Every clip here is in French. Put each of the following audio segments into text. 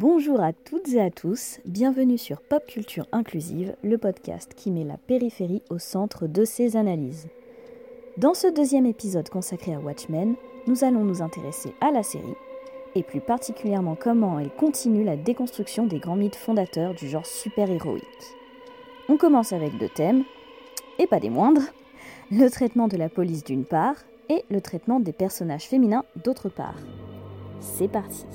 Bonjour à toutes et à tous, bienvenue sur Pop Culture Inclusive, le podcast qui met la périphérie au centre de ses analyses. Dans ce deuxième épisode consacré à Watchmen, nous allons nous intéresser à la série, et plus particulièrement comment elle continue la déconstruction des grands mythes fondateurs du genre super-héroïque. On commence avec deux thèmes, et pas des moindres, le traitement de la police d'une part, et le traitement des personnages féminins d'autre part. C'est parti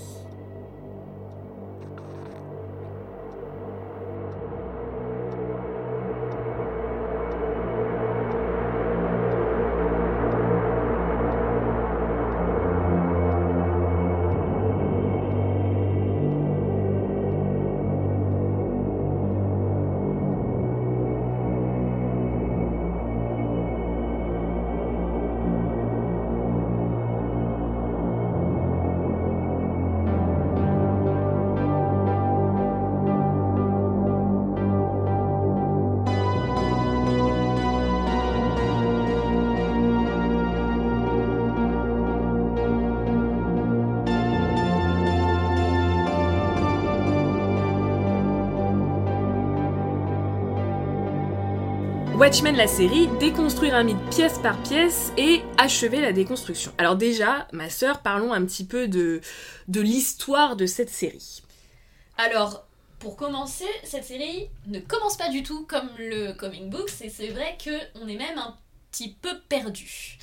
Watchmen la série, déconstruire un mythe pièce par pièce et achever la déconstruction. Alors déjà, ma sœur, parlons un petit peu de, de l'histoire de cette série. Alors, pour commencer, cette série ne commence pas du tout comme le comic book, et c'est vrai qu'on est même un petit peu perdu.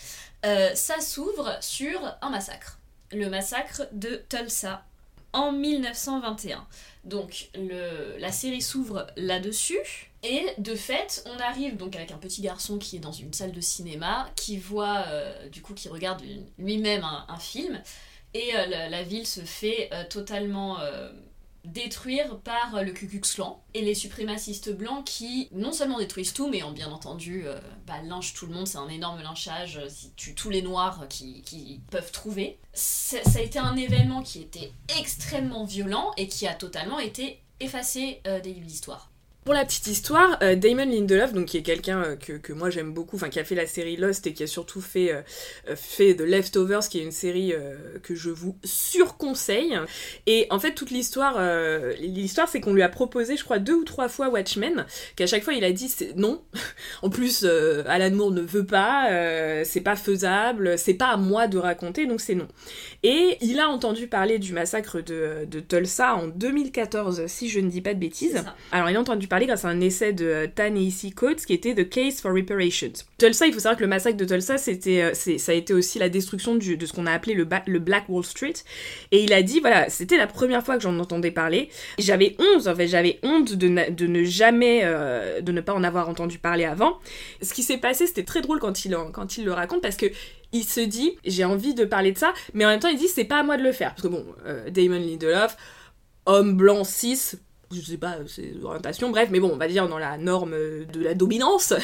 Euh, ça s'ouvre sur un massacre. Le massacre de Tulsa en 1921. Donc le, la série s'ouvre là-dessus. Et de fait, on arrive donc avec un petit garçon qui est dans une salle de cinéma, qui voit, euh, du coup, qui regarde lui-même un, film, et euh, la, ville se fait euh, totalement détruire par le Ku Klux Klan et les suprémacistes blancs qui non seulement détruisent tout, mais ont bien entendu bah, lynchent tout le monde, c'est un énorme lynchage, tous les noirs qui peuvent trouver. Ça a été un événement qui était extrêmement violent et qui a totalement été effacé des livres d'histoire. Pour la petite histoire, euh, Damon Lindelof, donc qui est quelqu'un euh, que, moi j'aime beaucoup, enfin qui a fait la série Lost et qui a surtout fait, euh, fait The Leftovers, qui est une série que je vous surconseille. Et en fait, toute l'histoire, l'histoire c'est qu'on lui a proposé, je crois, deux ou trois fois Watchmen, qu'à chaque fois il a dit non. en plus, Alan Moore ne veut pas, c'est pas faisable, c'est pas à moi de raconter, donc c'est non. Et il a entendu parler du massacre de, de Tulsa en 2014, si je ne dis pas de bêtises. Alors il a entendu parler grâce à un essai de euh, Ta-Nehisi Coates qui était The Case for Reparations. Tulsa, il faut savoir que le massacre de Tulsa, c'était, euh, ça a été aussi la destruction de ce qu'on a appelé le, Black Wall Street. Et il a dit, voilà, c'était la première fois que j'en entendais parler. J'avais honte, en fait, j'avais honte de, ne jamais, euh, de ne pas en avoir entendu parler avant. Ce qui s'est passé, c'était très drôle quand il, quand il le raconte parce que il se dit, j'ai envie de parler de ça, mais en même temps, il dit, c'est pas à moi de le faire. Parce que bon, Damon Lindelof, homme blanc cis, je sais pas, c'est orientation, bref, mais bon, on va dire dans la norme de la dominance.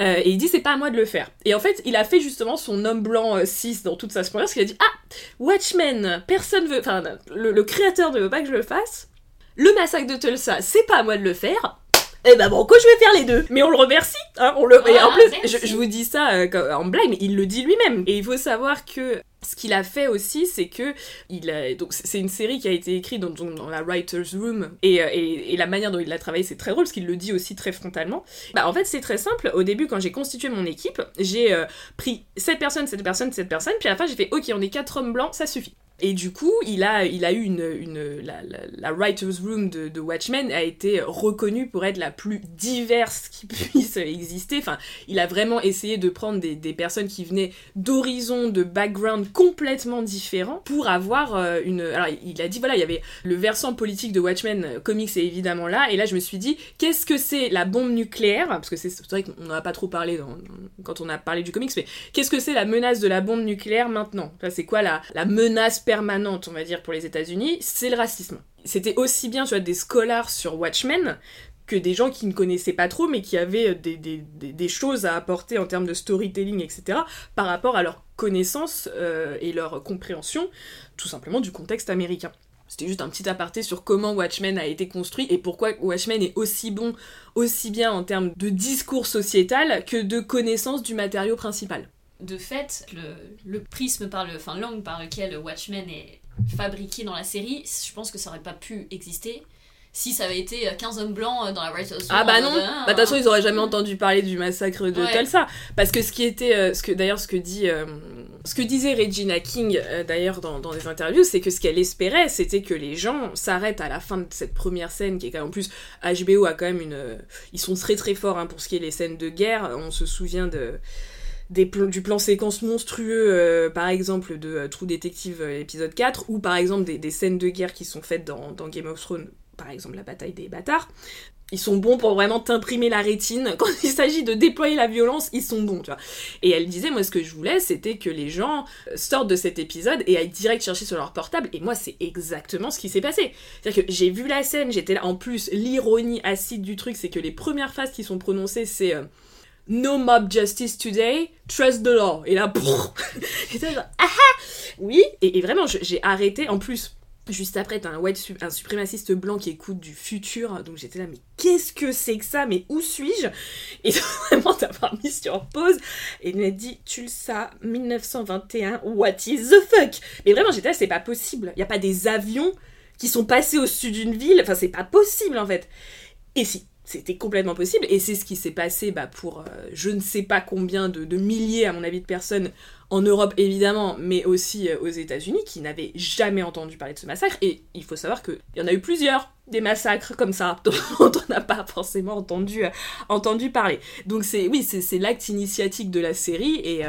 Euh, et il dit c'est pas à moi de le faire. Et en fait, il a fait justement son homme blanc 6 euh, dans toute sa splendeur, parce qu'il a dit ah, Watchmen, personne veut, enfin, le, créateur ne veut pas que je le fasse. Le massacre de Tulsa, c'est pas à moi de le faire. Eh ben bon, quoi je vais faire les deux. Mais on le remercie. Hein, on le... et en plus, je, vous dis ça euh, en blague, mais il le dit lui-même. Et il faut savoir que ce qu'il a fait aussi, c'est que il a, donc c'est une série qui a été écrite dans, la writers room euh, et, et, la manière dont il l'a travaillé, c'est très drôle parce qu'il le dit aussi très frontalement. Bah en fait c'est très simple. Au début quand j'ai constitué mon équipe, j'ai euh, pris cette personne, cette personne, cette personne, puis à la fin j'ai fait ok on est quatre hommes blancs, ça suffit. Et du coup, il a, il a eu une, une la, writer's room de, Watchmen a été reconnue pour être la plus diverse qui puisse exister. Enfin, il a vraiment essayé de prendre des, des personnes qui venaient d'horizons, de backgrounds complètement différents pour avoir euh, une. Alors, il a dit voilà, il y avait le versant politique de Watchmen euh, comics est évidemment là. Et là, je me suis dit, qu'est-ce que c'est la bombe nucléaire? Parce que c'est vrai qu'on n'en a pas trop parlé quand on a parlé du comics, mais qu'est-ce que c'est la menace de la bombe nucléaire maintenant? C'est quoi la, la menace permanente, on va dire, pour les États-Unis, c'est le racisme. C'était aussi bien, tu vois, des scholars sur Watchmen que des gens qui ne connaissaient pas trop, mais qui avaient des, des, des, choses à apporter en termes de storytelling, etc., par rapport à leur connaissance euh, et leur compréhension, tout simplement, du contexte américain. C'était juste un petit aparté sur comment Watchmen a été construit et pourquoi Watchmen est aussi bon, aussi bien en termes de discours sociétal que de connaissance du matériau principal de fait, le, prisme par le, enfin l'angle par lequel Watchmen est fabriqué dans la série, je pense que ça aurait pas pu exister si ça avait été 15 hommes blancs euh, dans la Writers Ah bah non, euh, bah de toute façon ils auraient jamais entendu parler du massacre de Ouais. Tulsa. Parce que ce qui était euh, ce que d'ailleurs ce que dit ce que disait Regina King d'ailleurs dans, dans des interviews c'est que ce qu'elle espérait c'était que les gens s'arrêtent à la fin de cette première scène qui est quand même en plus HBO a quand même une ils sont très très forts hein, pour ce qui est les scènes de guerre. On se souvient de des du plan séquence monstrueux, euh, par exemple, de euh, True Detective euh, épisode 4, ou par exemple des, des scènes de guerre qui sont faites dans, dans Game of Thrones, par exemple la bataille des bâtards. Ils sont bons pour vraiment t'imprimer la rétine. Quand il s'agit de déployer la violence, ils sont bons, tu vois. Et elle disait, moi, ce que je voulais, c'était que les gens euh, sortent de cet épisode et aillent direct chercher sur leur portable. Et moi, c'est exactement ce qui s'est passé. C'est-à-dire que j'ai vu la scène, j'étais là. En plus, l'ironie acide du truc, c'est que les premières phrases qui sont prononcées, c'est... No mob justice today, trust the law. Et là, brrr, j'étais genre, ah ah Oui, et, et vraiment, j'ai arrêté. En plus, juste après, t'as un, white un suprémaciste blanc qui écoute du futur. Donc j'étais là, mais qu'est-ce que c'est que ça? Mais où suis-je? Et vraiment, d'avoir mis sur pause. Et il m'a dit, Tulsa, 1921, what is the fuck? Mais vraiment, j'étais là, c'est pas possible. Y a pas des avions qui sont passés au-dessus d'une ville. Enfin, c'est pas possible, en fait. Et si, c'était complètement possible, et c'est ce qui s'est passé bah, pour euh, je ne sais pas combien de, milliers, à mon avis, de personnes en Europe évidemment, mais aussi euh, aux États-Unis qui n'avaient jamais entendu parler de ce massacre. Et il faut savoir qu'il y en a eu plusieurs des massacres comme ça dont on n'a pas forcément entendu, euh, entendu parler. Donc c'est oui, c'est l'acte initiatique de la série et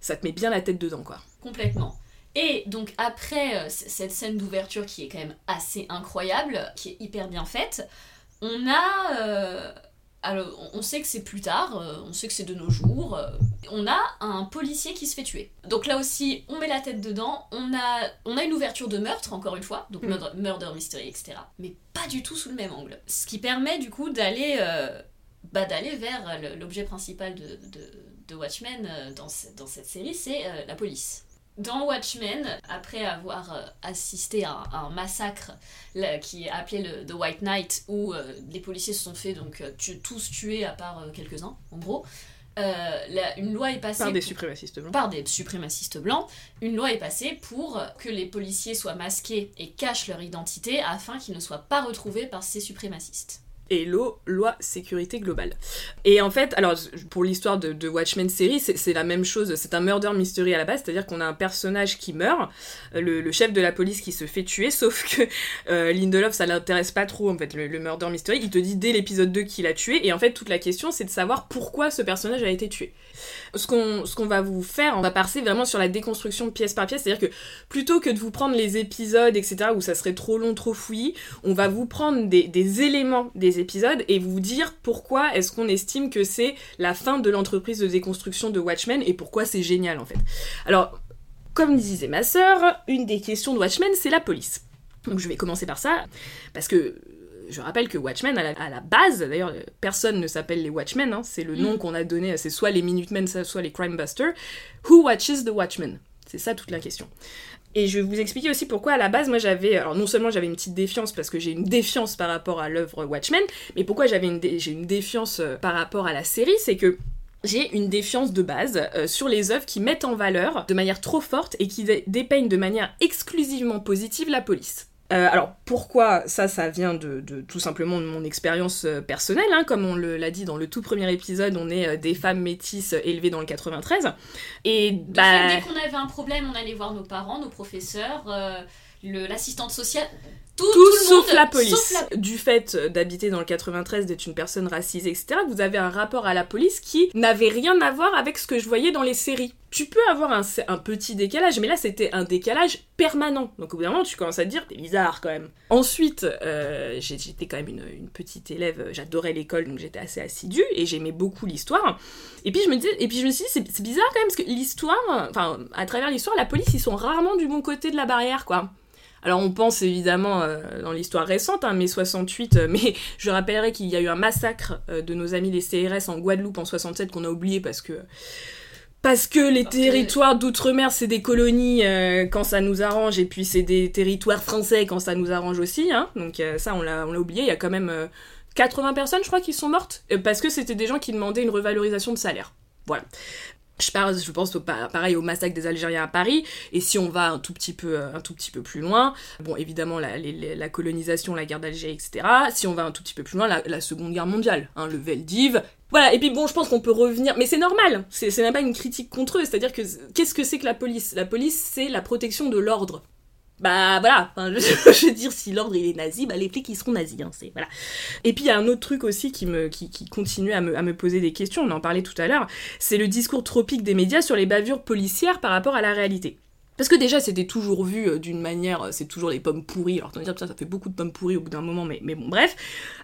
ça te met bien la tête dedans quoi. Complètement. Et donc après cette scène d'ouverture qui est quand même assez incroyable, qui est hyper bien faite, on a... euh, alors on- sait que c'est plus tard, euh, on sait que c'est de nos jours, euh, on a un policier qui se fait tuer. Donc là aussi, on met la tête dedans, on a, on a une ouverture de meurtre, encore une fois, donc Mm. murder, murder mystery, etc. Mais pas du tout sous le même angle. Ce qui permet du coup d'aller euh, bah, d'aller vers l'objet principal de, de, de Watchmen dans, ce- dans cette série, c'est euh, la police. Dans Watchmen, après avoir euh, assisté à un, massacre qui est appelé le The White Knight, où euh, les policiers se sont fait donc euh, tous tués à part quelques-uns, en gros, euh, la- une loi est passée Par des pour- suprémacistes blancs. par des suprémacistes blancs, une loi est passée pour que les policiers soient masqués et cachent leur identité afin qu'ils ne soient pas retrouvés par ces suprémacistes. Et l'eau, loi sécurité globale. Et en fait, alors pour l'histoire de, Watchmen série, c'est la même chose, c'est un murder mystery à la base, c'est-à-dire qu'on a un personnage qui meurt, le, le chef de la police qui se fait tuer, sauf que euh, Lindelof, ça l'intéresse pas trop en fait, le, le murder mystery, il te dit dès l'épisode 2 qu'il a tué, et en fait toute la question c'est de savoir pourquoi ce personnage a été tué. Ce qu'on ce qu'on va vous faire, on va passer vraiment sur la déconstruction pièce par pièce, c'est-à-dire que plutôt que de vous prendre les épisodes, etc., où ça serait trop long, trop fouillis, on va vous prendre des, des éléments des épisodes et vous dire pourquoi est-ce qu'on estime que c'est la fin de l'entreprise de déconstruction de Watchmen et pourquoi c'est génial en fait. Alors, comme disait ma sœur, une des questions de Watchmen, c'est la police. Donc je vais commencer par ça, parce que je rappelle que Watchmen, à la, à la base, d'ailleurs, personne ne s'appelle les Watchmen, hein, c'est le nom Mm. qu'on a donné, c'est soit les Minutemen, soit les Crime Busters. Who watches the Watchmen? C'est ça toute la question. Et je vais vous expliquer aussi pourquoi à la base moi j'avais alors non seulement j'avais une petite défiance parce que j'ai une défiance par rapport à l'œuvre Watchmen, mais pourquoi j'avais une dé- j'ai une défiance euh, par rapport à la série, c'est que j'ai une défiance de base euh, sur les œuvres qui mettent en valeur de manière trop forte et qui dé- dépeignent de manière exclusivement positive la police. Euh, alors pourquoi ça ça vient de, de- tout simplement de mon expérience euh, personnelle hein, comme on l'a dit dans le tout premier épisode on est euh, des femmes métisses élevées dans le 93 et bah fait, dès qu'on avait un problème, on allait voir nos parents, nos professeurs, euh, l'assistante sociale, tout, tout, tout le sauf monde, la police. sauf la- Du fait d'habiter dans le 93, d'être une personne racisée, etc., vous avez un rapport à la police qui n'avait rien à voir avec ce que je voyais dans les séries. Tu peux avoir un, un petit décalage, mais là c'était un décalage permanent. Donc au bout d'un moment, tu commences à te dire, t'es bizarre quand même. Ensuite, euh, j'étais quand même une, une petite élève, j'adorais l'école, donc j'étais assez assidue, et j'aimais beaucoup l'histoire. Et puis je me disais, et puis je me suis dit, c'est c'est bizarre quand même, parce que l'histoire, enfin, à travers l'histoire, la police, ils sont rarement du bon côté de la barrière, quoi. Alors on pense évidemment euh, dans l'histoire récente, hein, mai 68, euh, mais je rappellerai qu'il y a eu un massacre euh, de nos amis les CRS en Guadeloupe en 67 qu'on a oublié parce que parce que les territoires d'outre-mer c'est des colonies euh, quand ça nous arrange et puis c'est des territoires français quand ça nous arrange aussi. Hein, donc euh, ça on l'a on l'a oublié. Il y a quand même euh, 80 personnes je crois qui sont mortes parce que c'était des gens qui demandaient une revalorisation de salaire. Voilà. Je, pense au, pareil au massacre des Algériens à Paris, et si on va un tout petit peu, peu plus loin, bon évidemment la, colonisation, la guerre d'Algérie, etc. Si on va un tout petit peu plus loin, la, la Seconde Guerre mondiale, hein, le Veldiv, voilà, et puis bon, je pense qu'on peut revenir, mais c'est normal, c'est même pas une critique contre eux, c'est-à-dire que qu'est-ce que c'est que la police? La police, c'est la protection de l'ordre bah voilà, je, veux dire, si l'ordre il est nazi, bah les flics ils seront nazis, hein, c'est voilà. Et puis il y a un autre truc aussi qui me qui, qui continue à me, à me, poser des questions, on en parlait tout à l'heure, c'est le discours tropique des médias sur les bavures policières par rapport à la réalité. Parce que déjà, c'était toujours vu euh, d'une manière, euh, c'est toujours les pommes pourries. Alors, dire, ça, ça fait beaucoup de pommes pourries au bout d'un moment, mais, mais bon, bref.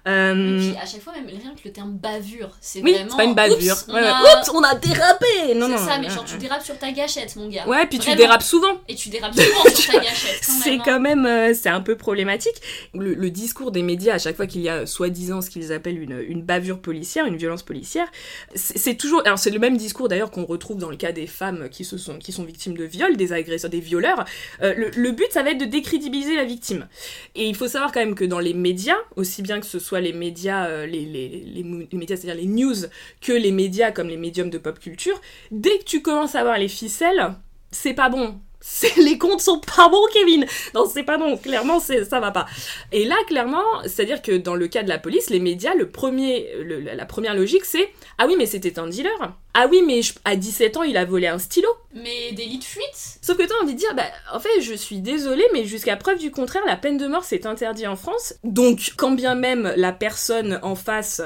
Euh... Et puis, à chaque fois, même rien que le terme bavure, c'est oui, vraiment. c'est pas une bavure. Oups, on, a... on a dérapé Non, non. C'est ça, mais genre, tu dérapes sur ta gâchette, mon gars. Ouais, puis tu dérapes souvent. Et tu dérapes souvent sur ta gâchette. C'est hein. quand même, euh, c'est un peu problématique. Le, le, discours des médias, à chaque fois qu'il y a soi-disant ce qu'ils appellent une, une bavure policière, une violence policière, c'est toujours. Alors, c'est le même discours d'ailleurs qu'on retrouve dans le cas des femmes qui, se sont, qui sont victimes de viols, des agresseurs, des violeurs. Euh, le, but, ça va être de décrédibiliser la victime. Et il faut savoir quand même que dans les médias, aussi bien que ce soit les médias, euh, les, médias, c'est-à-dire les news, que les médias comme les médiums de pop culture, dès que tu commences à voir les ficelles, c'est pas bon les comptes sont pas bons, Kevin. Non, c'est pas bon. Clairement, ça va pas. Et là, clairement, c'est-à-dire que dans le cas de la police, les médias, le premier, la première logique, c'est ah oui, mais c'était un dealer. Ah oui, mais à 17 ans, il a volé un stylo. Mais délit de fuite? Sauf que on envie de dire, bah, en fait, je suis désolée, mais jusqu'à preuve du contraire, la peine de mort c'est interdit en France. Donc, quand bien même la personne en face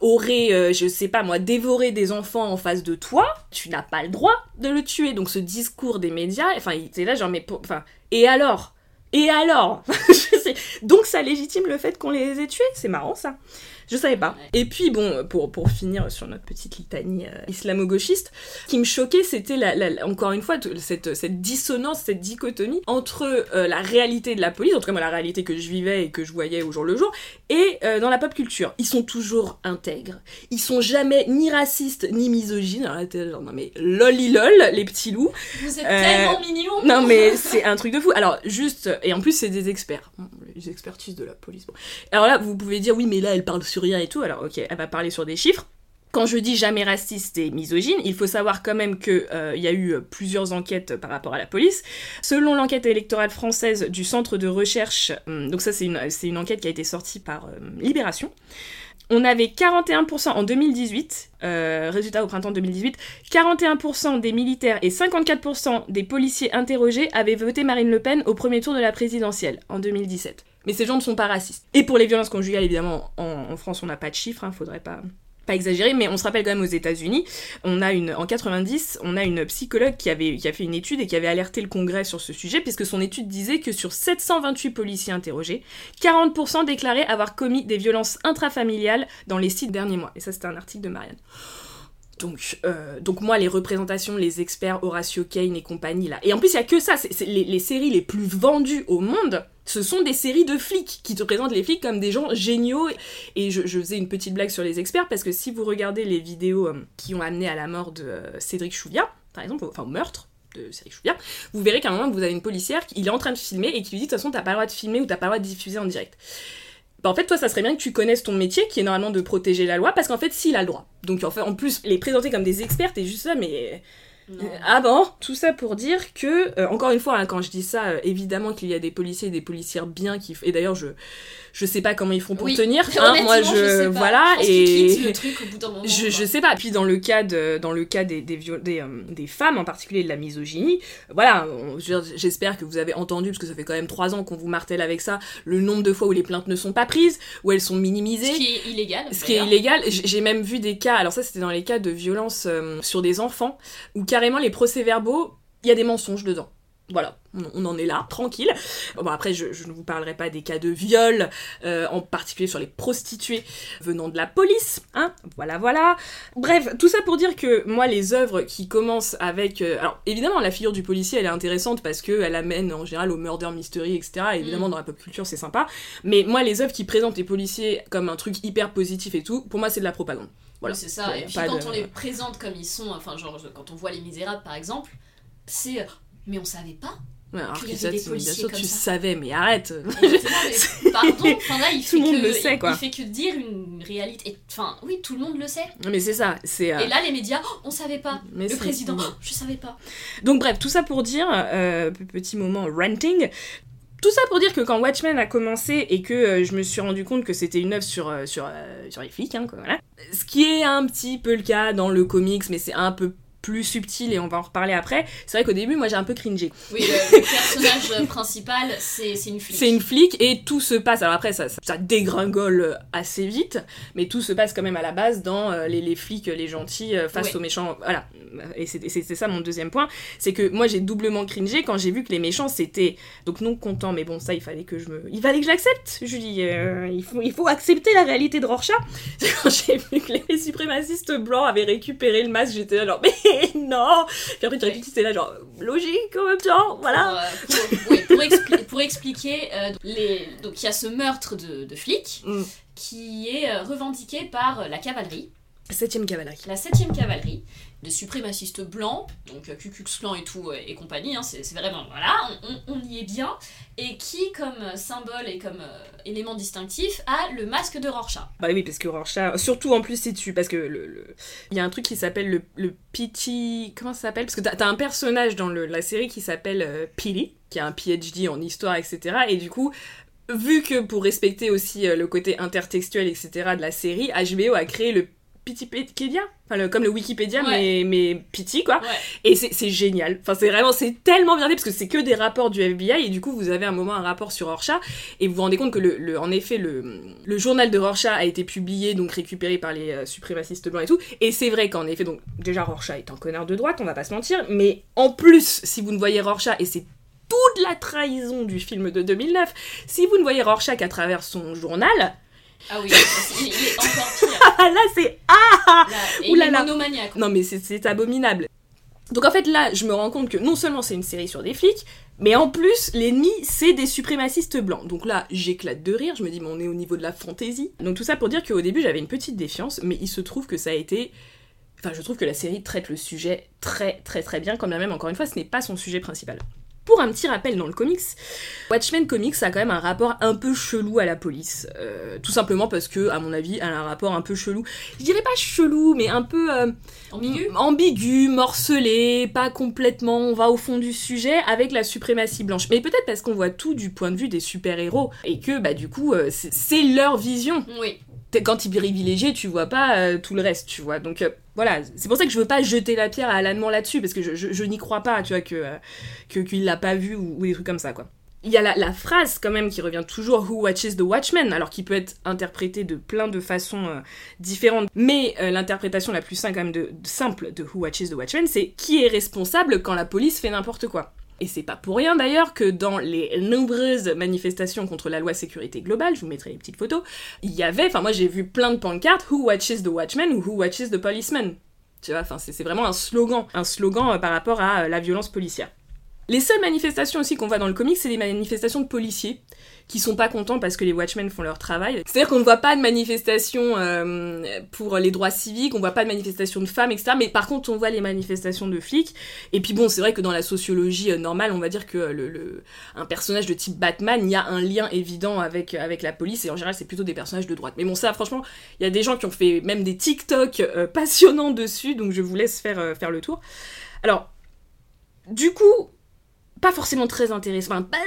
aurait, euh, je sais pas moi, dévoré des enfants en face de toi, tu n'as pas le droit de le tuer. Donc, ce discours des médias, enfin, c'est là, genre, mais, enfin, et alors? Et alors? Donc ça légitime le fait qu'on les ait tués, c'est marrant ça. Je savais pas. Et puis bon, pour, pour finir sur notre petite litanie euh, islamo-gauchiste, ce qui me choquait, c'était la, encore une fois cette, cette dissonance, cette dichotomie entre euh, la réalité de la police, en tout cas moi la réalité que je vivais et que je voyais au jour le jour, et euh, dans la pop culture. Ils sont toujours intègres. Ils sont jamais ni racistes ni misogynes. Alors là, genre, non mais lolilol, les petits loups. Vous êtes tellement mignons. Non mais c'est un truc de fou. Alors juste, et en plus c'est des experts. Les expertises de la police. Bon. Alors là, vous pouvez dire oui mais là elle parle sur rien et tout, alors ok, elle va parler sur des chiffres. Quand je dis jamais raciste et misogyne, il faut savoir quand même qu'il euh, y a eu plusieurs enquêtes par rapport à la police. Selon l'enquête électorale française du centre de recherche, hum, donc ça c'est une, enquête qui a été sortie par euh, Libération, on avait 41% en 2018, euh, résultat au printemps 2018, 41% des militaires et 54% des policiers interrogés avaient voté Marine Le Pen au premier tour de la présidentielle en 2017. Mais ces gens ne sont pas racistes. Et pour les violences conjugales, évidemment, en, France, on n'a pas de chiffres, hein, faudrait pas pas exagérer, mais on se rappelle quand même aux États-Unis, on a une en 90, on a une psychologue qui qui a fait une étude et qui avait alerté le Congrès sur ce sujet puisque son étude disait que sur 728 policiers interrogés, 40% déclaraient avoir commis des violences intrafamiliales dans les six derniers mois. Et ça c'était un article de Marianne. Donc, euh, donc moi, les représentations, les experts, Horatio Kane et compagnie, là. Et en plus, il y a que ça. Les, séries les plus vendues au monde, ce sont des séries de flics qui te présentent les flics comme des gens géniaux. Et je, je faisais une petite blague sur les experts parce que si vous regardez les vidéos euh, qui ont amené à la mort de euh, Cédric Chouviat, par exemple, enfin au meurtre, de Cédric Chouviat, vous verrez qu'à un moment, vous avez une policière, il est en train de filmer et qui lui dit de toute façon, t'as pas le droit de filmer ou t'as pas le droit de diffuser en direct. Bah en fait, toi, ça serait bien que tu connaisses ton métier, qui est normalement de protéger la loi, parce qu'en fait, s'il a le droit. Donc, en fait, en plus, les présenter comme des experts, t'es juste ça, mais ah bon? Tout ça pour dire que, euh, encore une fois, hein, quand je dis ça, euh, évidemment qu'il y a des policiers et des policières bien qui... Et d'ailleurs, je je sais pas comment ils font pour tenir. Hein, moi, je... voilà, et... Le truc au bout moment, je, je, sais pas. Puis dans le cas, de, dans le cas des, des, des, euh, des, femmes, en particulier de la misogynie, voilà, j'espère que vous avez entendu, parce que ça fait quand même trois ans qu'on vous martèle avec ça, le nombre de fois où les plaintes ne sont pas prises, où elles sont minimisées. Ce qui est illégal. Ce qui est illégal. J'ai même vu des cas, alors ça c'était dans les cas de violence sur des enfants, où carrément les procès-verbaux, il y a des mensonges dedans. Voilà, on, en est là, tranquille. Bon, après, je, ne vous parlerai pas des cas de viol, euh, en particulier sur les prostituées venant de la police, hein. Voilà, voilà. Bref, tout ça pour dire que moi, les œuvres qui commencent avec, euh, alors évidemment, la figure du policier, elle est intéressante parce que elle amène en général au murder mystery, etc. évidemment, mm. dans la pop culture, c'est sympa. Mais moi, les œuvres qui présentent les policiers comme un truc hyper positif et tout, pour moi, c'est de la propagande. Voilà. c'est ça. Et puis quand on les présente comme ils sont, enfin genre quand on voit Les Misérables par exemple, c'est mais on savait pas Ouais, alors que ça, des tu- bien policiers sûr, comme tu ça. savais, mais arrête. Mais pardon, enfin là, il Tout fait le monde que, le sait, quoi. Il fait que dire une réalité. Enfin, oui, tout le monde le sait. mais c'est ça, c'est. euh, Et là, les médias, oh, on savait pas. mais Le président, oh, je savais pas. Donc bref, tout ça pour dire, euh, petit moment ranting, tout ça pour dire que quand Watchmen a commencé et que euh, je me suis rendu compte que c'était une œuvre sur, sur, sur les flics, hein, quoi, voilà. ce qui est un petit peu le cas dans le comics, mais c'est un peu plus subtil et on va en reparler après. C'est vrai qu'au début, moi j'ai un peu cringé. Oui, le, le personnage principal, c'est une flic. C'est une flic et tout se passe. Alors après, ça, ça, ça dégringole assez vite, mais tout se passe quand même à la base dans euh, les, les flics, les gentils euh, face Oui. aux méchants. Voilà. Et c'est ça mon deuxième point. C'est que moi j'ai doublement cringé quand j'ai vu que les méchants c'était donc non contents, mais bon, ça il fallait que je me. Il fallait que je l'accepte, Julie. Euh, il, faut, il faut accepter la réalité de Rorschach. quand j'ai vu que les suprémacistes blancs avaient récupéré le masque, j'étais mais non Puis après, tu réfléchis, c'était là genre, logique en même temps, voilà. Pour, euh, pour- oui, pour expli- pour expliquer, euh, les... donc il y a ce meurtre de, de flic Mm. qui est euh, revendiqué par la cavalerie, Septième cavalerie. la 7ème cavalerie, de suprémacistes blancs, donc euh, Ku Klux et tout, euh, et compagnie, hein, c'est vraiment, voilà, on, y est bien, et qui, comme euh, symbole et comme élément distinctif, a le masque de Rorschach. Bah oui, parce que Rorschach, surtout en plus c'est dessus, parce que le, il y a un truc qui s'appelle le, le Pity, comment ça s'appelle? Parce que t'as t'as un personnage dans la série qui s'appelle euh, Pity, qui a un PhD en histoire, etc. Et du coup, vu que pour respecter aussi le côté intertextuel, etc. de la série, HBO a créé le Pitipédia, enfin le- comme le Wikipédia, Ouais. mais, mais Pity quoi. Ouais. Et c'est génial. Enfin, c'est vraiment, c'est tellement bien fait parce que c'est que des rapports du FBI et du coup, vous avez un moment un rapport sur Rorschach et vous vous rendez compte que le, le- en effet, le, le journal de Rorschach a été publié, donc récupéré par les euh, suprémacistes blancs et tout. Et c'est vrai qu'en effet, donc déjà Rorschach est un connard de droite, on va pas se mentir, mais en plus, si vous ne voyez Rorschach et c'est toute la trahison du film de 2009, si vous ne voyez Rorschach qu'à travers son journal, Ah oui, il, est encore pire. ah là c'est ah monomaniaque. Non mais c'est- c'est abominable. Donc en fait là, je me rends compte que non seulement c'est une série sur des flics, mais en plus l'ennemi c'est des suprémacistes blancs. Donc là, j'éclate de rire, je me dis mais on est au niveau de la fantaisie. Donc tout ça pour dire qu'au début j'avais une petite défiance, mais il se trouve que ça a été... Enfin je trouve que la série traite le sujet très très très bien, quand bien même encore une fois ce n'est pas son sujet principal. Pour un petit rappel dans le comics, Watchmen Comics a quand même un rapport un peu chelou à la police. Euh, tout simplement parce que, à mon avis, elle a un rapport un peu chelou. Je dirais pas chelou, mais un peu... euh, Ambigu ambigu, morcelé, pas complètement, on va au fond du sujet avec la suprématie blanche. Mais peut-être parce qu'on voit tout du point de vue des super-héros et que bah du coup euh, c'est- c'est leur vision. Oui. Quand ils privilégiés, tu vois pas euh, tout le reste, tu vois. Donc euh, voilà, c'est pour ça que je veux pas jeter la pierre à Alan là-dessus parce que je, n'y crois pas, tu vois, que euh, qu'il l'a pas vu ou, des trucs comme ça, quoi. Il y a la, la phrase quand même qui revient toujours Who watches the Watchmen? Alors qui peut être interprétée de plein de façons différentes. Mais l'interprétation la plus simple, quand même de, de- simple de Who watches the Watchmen, c'est qui est responsable quand la police fait n'importe quoi? Et c'est pas pour rien d'ailleurs que dans les nombreuses manifestations contre la loi sécurité globale, je vous mettrai les petites photos, il y avait, enfin moi j'ai vu plein de pancartes Who watches the Watchmen ou Who watches the policeman. Tu vois, enfin c'est c'est vraiment un slogan, un slogan euh, par rapport à euh, la violence policière. Les seules manifestations aussi qu'on voit dans le comic, c'est des manifestations de policiers qui sont pas contents parce que les Watchmen font leur travail. C'est-à-dire qu'on ne voit pas de manifestations euh, pour les droits civiques, on voit pas de manifestations de femmes, etc. Mais par contre, on voit les manifestations de flics. Et puis bon, c'est vrai que dans la sociologie euh, normale, on va dire que le, le- un personnage de type Batman, il y a un lien évident avec, avec la police, et en général, c'est plutôt des personnages de droite. Mais bon, ça, franchement, il y a des gens qui ont fait même des TikTok euh, passionnants dessus, donc je vous laisse faire, euh, faire le tour. Alors, du coup, pas forcément très intéressant, enfin, pas,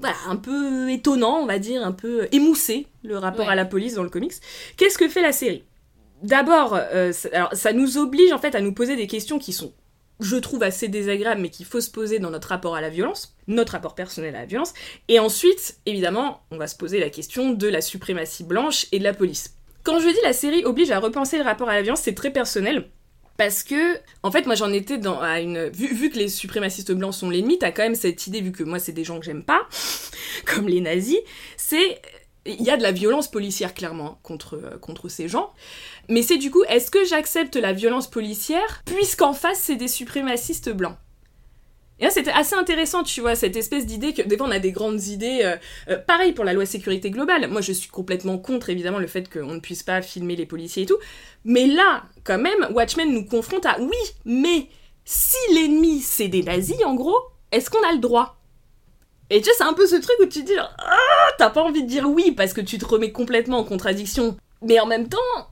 voilà, un peu étonnant, on va dire, un peu émoussé, le rapport Ouais. à la police dans le comics. Qu'est-ce que fait la série? D'abord, euh, ça, alors, ça nous oblige en fait à nous poser des questions qui sont, je trouve, assez désagréables, mais qu'il faut se poser dans notre rapport à la violence, notre rapport personnel à la violence. Et ensuite, évidemment, on va se poser la question de la suprématie blanche et de la police. Quand je dis la série oblige à repenser le rapport à la violence, c'est très personnel. Parce que, en fait, moi j'en étais dans à une. Vu, que les suprémacistes blancs sont l'ennemi, t'as quand même cette idée, vu que moi c'est des gens que j'aime pas, comme les nazis, c'est. Il y a de la violence policière clairement contre, contre ces gens. Mais c'est du coup, est-ce que j'accepte la violence policière puisqu'en face c'est des suprémacistes blancs? Et là, c'était assez intéressant, tu vois, cette espèce d'idée que des fois on a des grandes idées. euh, euh, pareil pour la loi sécurité globale. Moi, je suis complètement contre, évidemment, le fait qu'on ne puisse pas filmer les policiers et tout. Mais là, quand même, Watchmen nous confronte à oui, mais si l'ennemi c'est des nazis, en gros, est-ce qu'on a le droit? Et tu vois, c'est un peu ce truc où tu te dis, ah, t'as pas envie de dire oui parce que tu te remets complètement en contradiction. Mais en même temps.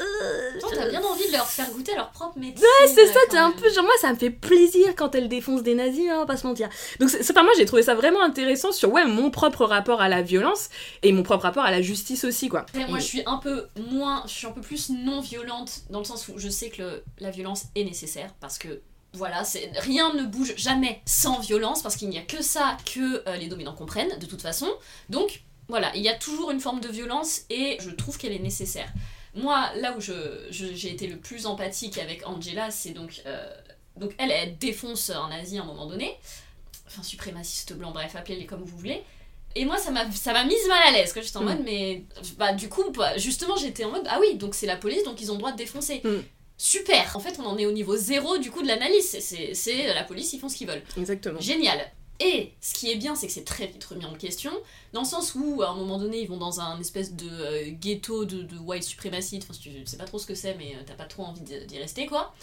Euh, t'as bien envie de leur faire goûter leur propre médecine. Ouais, c'est ça, t'es un peu genre moi ça me fait plaisir quand elle défonce des nazis, hein, pas se mentir. Donc c'est enfin moi j'ai trouvé ça vraiment intéressant sur ouais mon propre rapport à la violence et mon propre rapport à la justice aussi quoi. Après, moi, je suis un peu moins, je suis un peu plus non violente dans le sens où je sais que le- la violence est nécessaire parce que voilà, c'est rien ne bouge jamais sans violence parce qu'il n'y a que ça que euh, les dominants comprennent de toute façon. Donc voilà, il y a toujours une forme de violence et je trouve qu'elle est nécessaire. Moi, là où je, je- j'ai été le plus empathique avec Angela, c'est donc euh, donc elle, elle défonce un nazi à un moment donné, enfin suprémaciste blanc, bref, appelez-les comme vous voulez. Et moi, ça m'a, mise mal à l'aise, que j'étais en Mm. mode, mais bah, du coup, bah, justement, j'étais en mode, ah oui, donc c'est la police, donc ils ont le droit de défoncer. Mm. Super En fait, on en est au niveau zéro du coup de l'analyse. C'est la police, ils font ce qu'ils veulent. Exactement. Génial Et ce qui est bien, c'est que c'est très vite remis en question, dans le sens où, à un moment donné, ils vont dans un espèce de euh, ghetto de, white supremaciste, enfin, tu sais pas trop ce que c'est, mais euh, t'as pas trop envie d'y rester, quoi.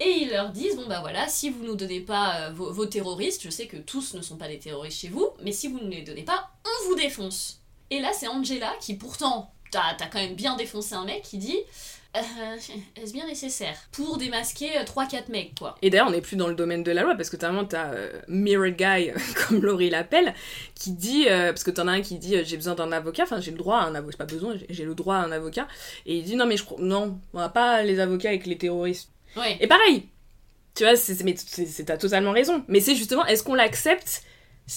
Et ils leur disent, bon bah voilà, si vous nous donnez pas euh, vos, vos terroristes, je sais que tous ne sont pas des terroristes chez vous, mais si vous ne les donnez pas, on vous défonce. Et là, c'est Angela qui, pourtant, t'as quand même bien défoncé un mec, qui dit, euh, est-ce bien nécessaire Pour démasquer 3-4 mecs, quoi? Et d'ailleurs, on n'est plus dans le domaine de la loi parce que t'as t'as euh, Mirror Guy, comme Laurie l'appelle, qui dit, euh, parce que t'en as un qui dit euh, j'ai besoin d'un avocat, enfin j'ai le droit à un avocat, pas besoin, j'ai- le droit à un avocat, et il dit non mais je crois, non, on va pas les avocats avec les terroristes. Ouais. Et pareil, tu vois, t'as totalement raison, mais c'est justement, est-ce qu'on l'accepte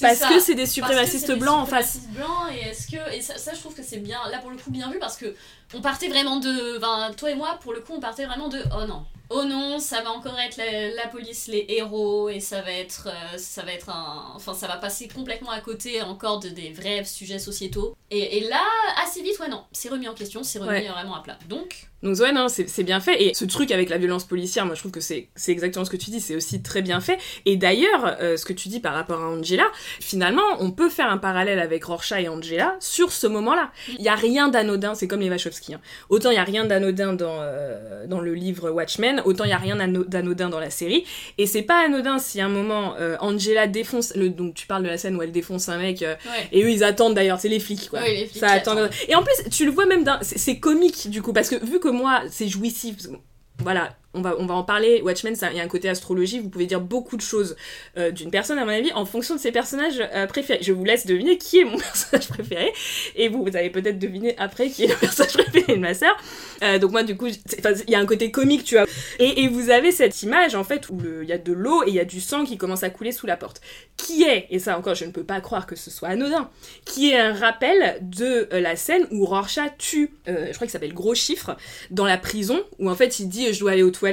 parce ça. que c'est des suprémacistes blancs en face? blancs, et est-ce que et ça, ça, je trouve que c'est bien là pour le coup bien vu parce que on partait vraiment de enfin toi et moi pour le coup on partait vraiment de oh non. Oh non ça va encore être la, la police les héros et ça va être euh, ça va être un enfin ça va passer complètement à côté encore de des vrais sujets sociétaux. Et, et là assez vite ouais non c'est remis en question c'est remis Ouais. vraiment à plat. Donc Donc ouais, non, c'est bien fait. Et ce truc avec la violence policière, moi je trouve que c'est exactement ce que tu dis, c'est aussi très bien fait. Et d'ailleurs, euh, ce que tu dis par rapport à Angela, finalement, on peut faire un parallèle avec Rorschach et Angela sur ce moment-là. Il y a rien d'anodin, c'est comme les Wachowski. hein. Autant il y a rien d'anodin dans, euh, dans le livre Watchmen, autant il y a rien d'ano- d'anodin dans la série. Et c'est pas anodin si à un moment euh, Angela défonce, le, donc tu parles de la scène où elle défonce un mec, ouais et eux ils attendent d'ailleurs, c'est les flics quoi. Ouais, les flics ça attend. Et en plus, tu le vois même d'un. C'est c'est comique du coup, parce que vu que moi, c'est jouissif. Voilà, on va, on va en parler. Watchmen, il y a un côté astrologie. Vous pouvez dire beaucoup de choses euh, d'une personne, à mon avis, en fonction de ses personnages euh, préférés. Je vous laisse deviner qui est mon personnage préféré. Et vous, vous allez peut-être deviner après qui est le personnage préféré de ma sœur. Euh, donc, moi, du coup, il y a un côté comique, tu vois. Et, et vous avez cette image, en fait, où il y a de l'eau et il y a du sang qui commence à couler sous la porte. Qui est, et ça encore, je ne peux pas croire que ce soit anodin, qui est un rappel de la scène où Rorschach tue, je crois qu'il s'appelle Gros Chiffre, dans la prison, où en fait il dit je dois aller aux toilettes.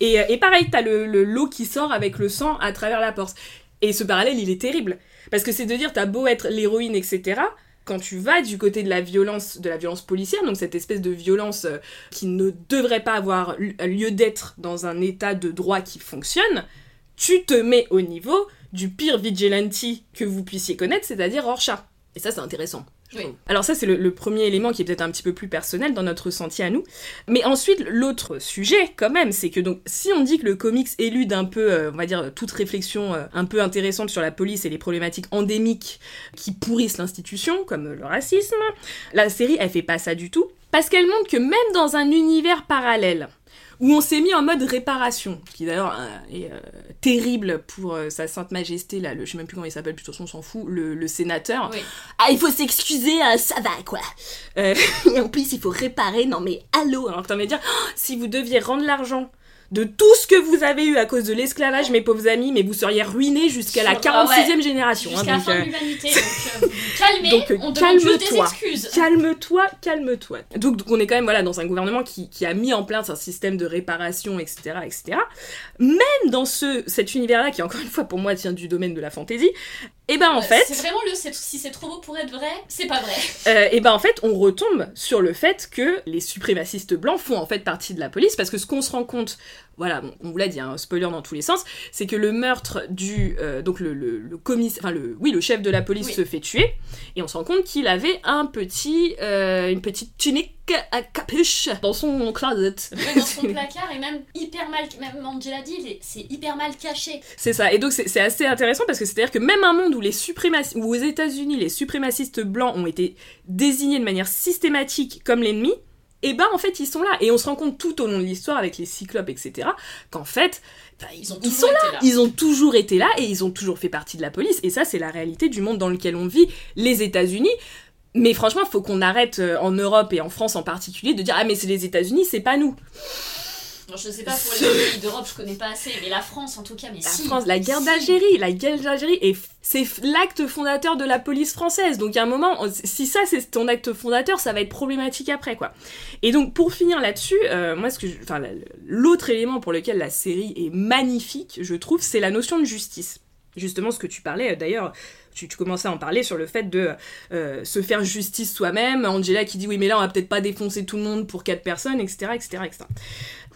Et, euh, et pareil, t'as le, le l'eau qui sort avec le sang à travers la porte. Et ce parallèle, il est terrible. Parce que c'est de dire, t'as beau être l'héroïne, etc. Quand tu vas du côté de la violence, de la violence policière, donc cette espèce de violence euh, qui ne devrait pas avoir lieu d'être dans un état de droit qui fonctionne, tu te mets au niveau du pire vigilante que vous puissiez connaître, c'est-à-dire Rorschach. Et ça, c'est intéressant. Oui. Alors ça, c'est le, le premier élément qui est peut-être un petit peu plus personnel dans notre ressenti à nous. Mais ensuite, l'autre sujet, quand même, c'est que donc, si on dit que le comics élude un peu, euh, on va dire, toute réflexion euh, un peu intéressante sur la police et les problématiques endémiques qui pourrissent l'institution, comme le racisme, la série, elle fait pas ça du tout. Parce qu'elle montre que même dans un univers parallèle, où on s'est mis en mode réparation, qui d'ailleurs euh, est euh, terrible pour euh, sa sainte majesté, là, le, je sais même plus comment il s'appelle, de toute façon on s'en fout, le, le sénateur. Oui. Ah, il faut s'excuser, hein, ça va quoi. Euh, et en plus, il faut réparer, non mais allô, alors que t'as envie de dire, Oh, si vous deviez rendre l'argent de tout ce que vous avez eu à cause de l'esclavage, mes pauvres amis, mais vous seriez ruinés jusqu'à la Sur- ah 46e génération. hein, jusqu'à la fin euh, de l'humanité donc euh, calmez Donc, on demande juste des calme-toi. excuses Calme-toi, calme-toi. Donc, donc on est quand même voilà dans un gouvernement qui, qui a mis en place un système de réparation, etc., etc. Même dans ce cet univers-là qui encore une fois pour moi tient du domaine de la fantaisie, et ben en Euh, fait, c'est vraiment le si c'est trop beau pour être vrai c'est pas vrai. Euh, et ben en fait, on retombe sur le fait que les suprémacistes blancs font en fait partie de la police parce que ce qu'on se rend compte, voilà, bon, on vous l'a dit, un spoiler dans tous les sens, c'est que le meurtre du euh, donc le, le, le commissaire, enfin le oui le chef de la police Oui. se fait tuer et on se rend compte qu'il avait un petit euh, une petite tunique à capuche dans son closet. Ouais, dans son placard et même hyper mal même Angela dit c'est hyper mal caché C'est ça. Et donc c'est c'est assez intéressant parce que c'est-à-dire que même un monde où les suprémacistes, où aux États-Unis, les suprémacistes blancs ont été désignés de manière systématique comme l'ennemi, et ben en fait ils sont là. Et on se rend compte tout au long de l'histoire avec les cyclopes etc qu'en fait bah, ils, ont ils sont là. ils ont toujours été là et ils ont toujours fait partie de la police. Et ça c'est la réalité du monde dans lequel on vit les États-Unis. Mais franchement il faut qu'on arrête euh, en Europe et en France en particulier de dire ah mais c'est les États-Unis c'est pas nous Bon, je sais pas pour les pays d'Europe, je connais pas assez, mais la France en tout cas, mais la si. France la guerre si. d'Algérie la guerre d'Algérie et c'est l'acte fondateur de la police française donc à un moment si ça c'est ton acte fondateur ça va être problématique après quoi Et donc pour finir là-dessus, euh, moi ce que, enfin la- l'autre élément pour lequel la série est magnifique, je trouve, c'est la notion de justice. Justement, ce que tu parlais, euh, d'ailleurs, tu, tu commençais à en parler sur le fait de euh, se faire justice soi-même. Angela qui dit oui, mais là on va peut-être pas défoncer tout le monde pour quatre personnes, etc., etc., etc.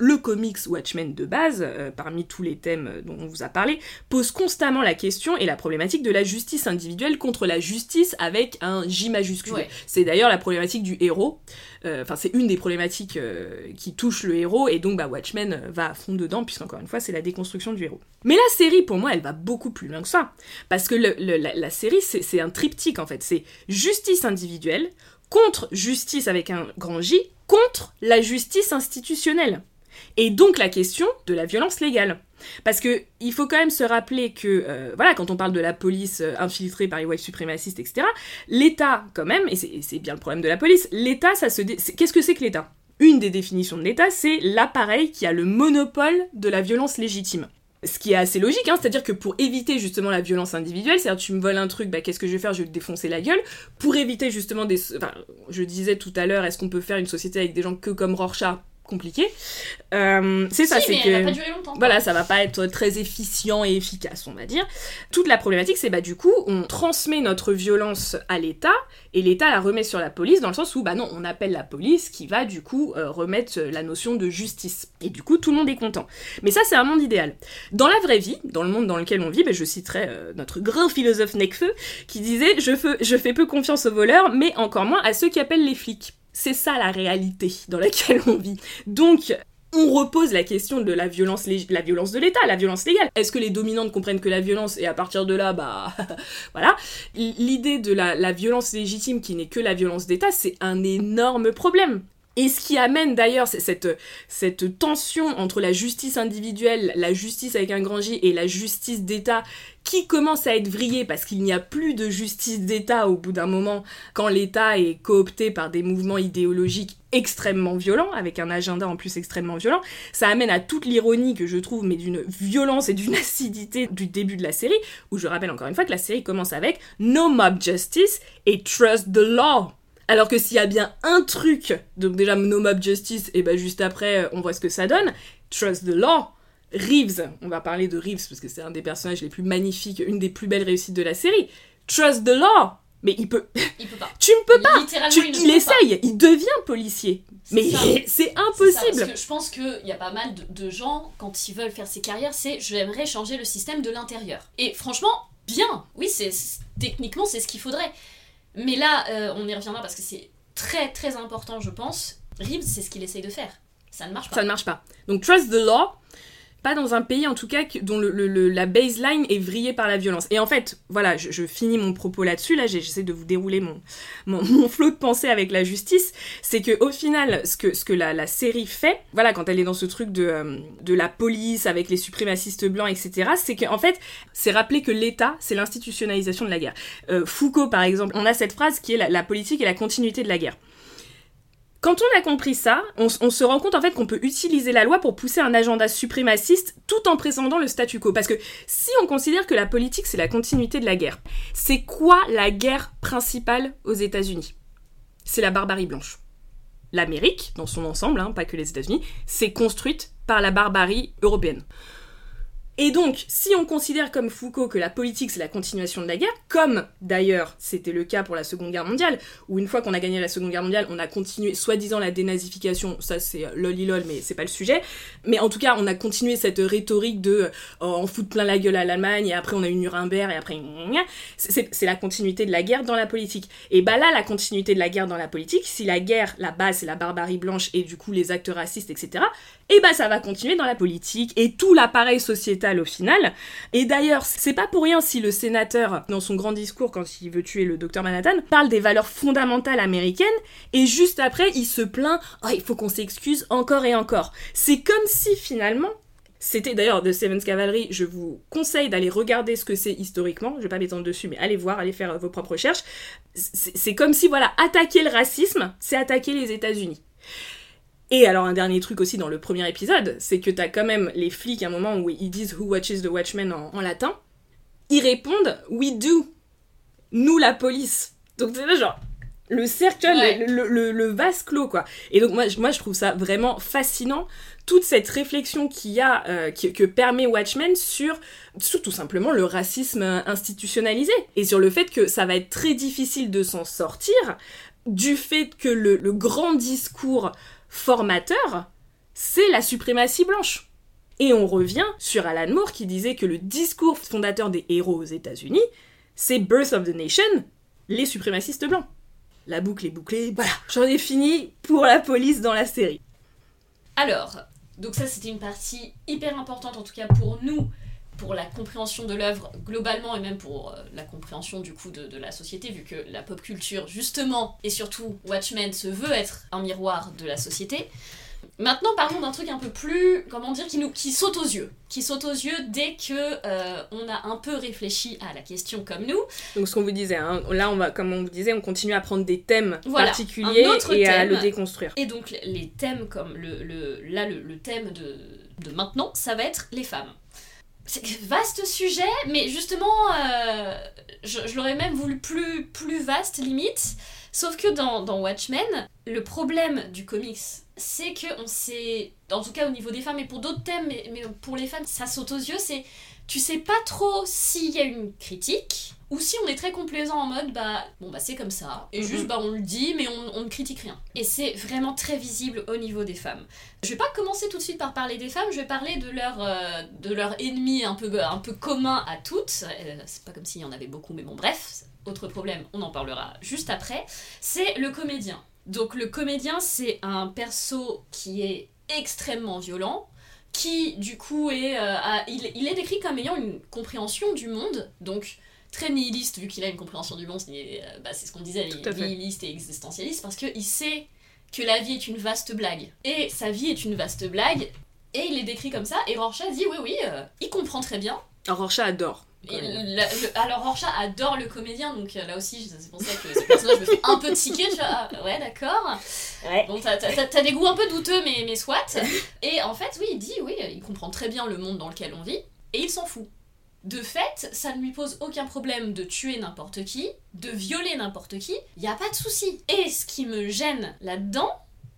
Le comics Watchmen de base, euh, parmi tous les thèmes euh, dont on vous a parlé, pose constamment la question et la problématique de la justice individuelle contre la justice avec un J majuscule. Ouais. C'est d'ailleurs la problématique du héros. Euh, Enfin, c'est une des problématiques qui touche le héros, et donc bah, Watchmen va à fond dedans, puisqu'encore une fois, c'est la déconstruction du héros. Mais la série, pour moi, elle va beaucoup plus loin que ça. Parce que le- le- la, la série, c'est c'est un triptyque, en fait. C'est justice individuelle, contre justice avec un grand J, contre la justice institutionnelle. Et donc la question de la violence légale. Parce que il faut quand même se rappeler que, euh, voilà, quand on parle de la police euh, infiltrée par les white suprémacistes, etc., l'État, quand même, et c'est bien le problème de la police, l'État, ça se... Qu'est-ce que c'est que l'État? Une des définitions de l'État, c'est l'appareil qui a le monopole de la violence légitime. Ce qui est assez logique, hein, c'est-à-dire que pour éviter justement la violence individuelle, c'est-à-dire tu me voles un truc, bah qu'est-ce que je vais faire? Je vais te défoncer la gueule. Pour éviter justement des... Enfin, je disais tout à l'heure, est-ce qu'on peut faire une société avec des gens que comme Rorschach? Compliqué. Euh, c'est ça, Si, c'est que... elle va pas durer longtemps. Voilà, ça va pas être très efficient et efficace, on va dire. Toute la problématique, c'est bah du coup, on transmet notre violence à l'État et l'État la remet sur la police dans le sens où bah non, on appelle la police qui va du coup euh, remettre la notion de justice. Et du coup, tout le monde est content. Mais ça, c'est un monde idéal. Dans la vraie vie, dans le monde dans lequel on vit, bah, je citerai euh, notre grand philosophe Necfeu qui disait je fais peu confiance aux voleurs, mais encore moins à ceux qui appellent les flics. C'est ça la réalité dans laquelle on vit. Donc, on repose la question de la violence, la violence de l'État, la violence légale. Est-ce que les dominantes comprennent que la violence et à partir de là, bah voilà. L'idée de la violence légitime qui n'est que la violence d'État, c'est un énorme problème. Et ce qui amène d'ailleurs cette, cette tension entre la justice individuelle, la justice avec un grand J et la justice d'État qui commence à être vrillée parce qu'il n'y a plus de justice d'État au bout d'un moment quand l'État est coopté par des mouvements idéologiques extrêmement violents, avec un agenda en plus extrêmement violent, ça amène à toute l'ironie que je trouve, mais d'une violence et d'une acidité du début de la série, où je rappelle encore une fois que la série commence avec No Mob Justice et Trust the Law. Alors que s'il y a bien un truc, donc déjà No Mob Justice, et ben juste après on voit ce que ça donne, Trust the Law, Reeves, on va parler de Reeves parce que c'est un des personnages les plus magnifiques, une des plus belles réussites de la série. Trust the Law, mais il peut, Il peut pas. tu ne peux pas. Tu- il, pas. essaye, il devient policier. Mais c'est C'est ça, impossible. parce que je pense qu'il y a pas mal de, de gens, quand ils veulent faire ces carrières, c'est j'aimerais changer le système de l'intérieur. Et franchement, bien, oui, c'est- techniquement c'est ce qu'il faudrait. Mais là, euh, on y reviendra parce que c'est très très important, je pense. Reeves, c'est ce qu'il essaye de faire. Ça ne marche pas. Ça ne marche pas. Donc trust the law, pas dans un pays en tout cas dont le, le- le- la baseline est vrillée par la violence. Et en fait, voilà, je, je finis mon propos là-dessus. Là, j'ai- j'essaie de vous dérouler mon, mon, mon flot de pensée avec la justice. C'est que au final, ce que, ce que la, la série fait, voilà, quand elle est dans ce truc de, euh, de la police avec les suprémacistes blancs, etc., c'est qu'en fait, c'est rappeler que l'État, c'est l'institutionnalisation de la guerre. Euh, Foucault, par exemple, on a cette phrase qui est la, la politique et la continuité de la guerre. Quand on a compris ça, on, se rend compte en fait qu'on peut utiliser la loi pour pousser un agenda suprémaciste tout en prétendant le statu quo. Parce que si on considère que la politique c'est la continuité de la guerre, c'est quoi la guerre principale aux États-Unis? C'est la barbarie blanche. L'Amérique, dans son ensemble, hein, pas que les États-Unis, s'est construite par la barbarie européenne. Et donc, si on considère comme Foucault que la politique c'est la continuation de la guerre, comme d'ailleurs c'était le cas pour la Seconde Guerre mondiale, où une fois qu'on a gagné la Seconde Guerre mondiale, on a continué soi-disant la dénazification, ça c'est euh, lolilol, mais c'est pas le sujet. Mais en tout cas, on a continué cette rhétorique de euh, on fout plein la gueule à l'Allemagne, et après on a eu Nuremberg, et après c'est la continuité de la guerre dans la politique. Et bah là, la continuité de la guerre dans la politique, si la guerre, la base c'est la barbarie blanche et du coup les actes racistes, etc., et bah ça va continuer dans la politique et tout l'appareil sociétal au final. Et d'ailleurs, c'est pas pour rien si le sénateur, dans son grand discours quand il veut tuer le docteur Manhattan, parle des valeurs fondamentales américaines et juste après il se plaint, oh, il faut qu'on s'excuse encore et encore. C'est comme si finalement c'était d'ailleurs de Seven's Cavalry, je vous conseille d'aller regarder ce que c'est historiquement, je vais pas m'étendre dessus, mais allez voir, allez faire vos propres recherches. C'est comme si, voilà, attaquer le racisme, c'est attaquer les États-Unis. Et alors un dernier truc aussi dans le premier épisode, c'est que t'as quand même les flics à un moment où ils disent Who watches the Watchmen en, latin. Ils répondent We do. Nous la police. Donc c'est là genre le cercle, le, le, vase clos quoi. Et donc moi, moi je trouve ça vraiment fascinant toute cette réflexion qu'il y a, euh, que permet Watchmen sur, sur tout simplement le racisme institutionnalisé et sur le fait que ça va être très difficile de s'en sortir du fait que le, le grand discours formateur, c'est la suprématie blanche. Et on revient sur Alan Moore qui disait que le discours fondateur des héros aux États-Unis, c'est Birth of the Nation, les suprémacistes blancs. La boucle est bouclée, voilà, j'en ai fini pour la police dans la série. Alors, donc ça c'était une partie hyper importante en tout cas pour nous, pour la compréhension de l'œuvre globalement et même pour euh, la compréhension du coup de, la société, vu que la pop culture justement et surtout Watchmen se veut être un miroir de la société. Maintenant, parlons d'un truc un peu plus, comment dire, qui nous, qui saute aux yeux, qui saute aux yeux dès que euh, on a un peu réfléchi à la question comme nous. Donc ce qu'on vous disait, hein, là on va, comme on vous disait, on continue à prendre des thèmes particuliers et à le déconstruire. Et donc les thèmes comme le, le là le, thème de, de maintenant, ça va être les femmes. Vaste sujet, mais justement, euh, je, l'aurais même voulu plus, plus vaste limite. Sauf que dans, dans Watchmen, le problème du comics, c'est que on sait, en tout cas au niveau des femmes, et pour d'autres thèmes, mais, mais, pour les femmes, ça saute aux yeux, c'est tu sais pas trop s'il y a une critique ou si on est très complaisant en mode bah bon bah c'est comme ça. Et mhm. juste bah on le dit mais on, on ne critique rien. Et c'est vraiment très visible au niveau des femmes. Je vais pas commencer tout de suite par parler des femmes je vais parler de leur euh, de leur ennemi un peu un peu commun à toutes. Euh, c'est pas comme s'il y en avait beaucoup mais bon bref autre problème, on en parlera juste après, c'est le comédien. Donc le comédien, c'est un perso qui est extrêmement violent, qui du coup est, euh, il, est décrit comme ayant une compréhension du monde, donc très nihiliste vu qu'il a une compréhension du monde, c'est euh, bah, ce qu'on disait, il est nihiliste et existentialiste parce qu'il sait que la vie est une vaste blague. Et sa vie est une vaste blague, et il est décrit comme ça, et Rorschach dit oui oui, euh, il comprend très bien. Rorschach adore alors Rorschach adore le comédien, donc euh, là aussi c'est pour ça que ce personnage me fait un peu tiquer, tu vois, ah, ouais d'accord. Bon, t'as des goûts un peu douteux, mais, mais soit. Et en fait, oui, il dit, oui, il comprend très bien le monde dans lequel on vit, et il s'en fout. De fait, ça ne lui pose aucun problème de tuer n'importe qui, de violer n'importe qui, il y a pas de souci. Et ce qui me gêne là-dedans,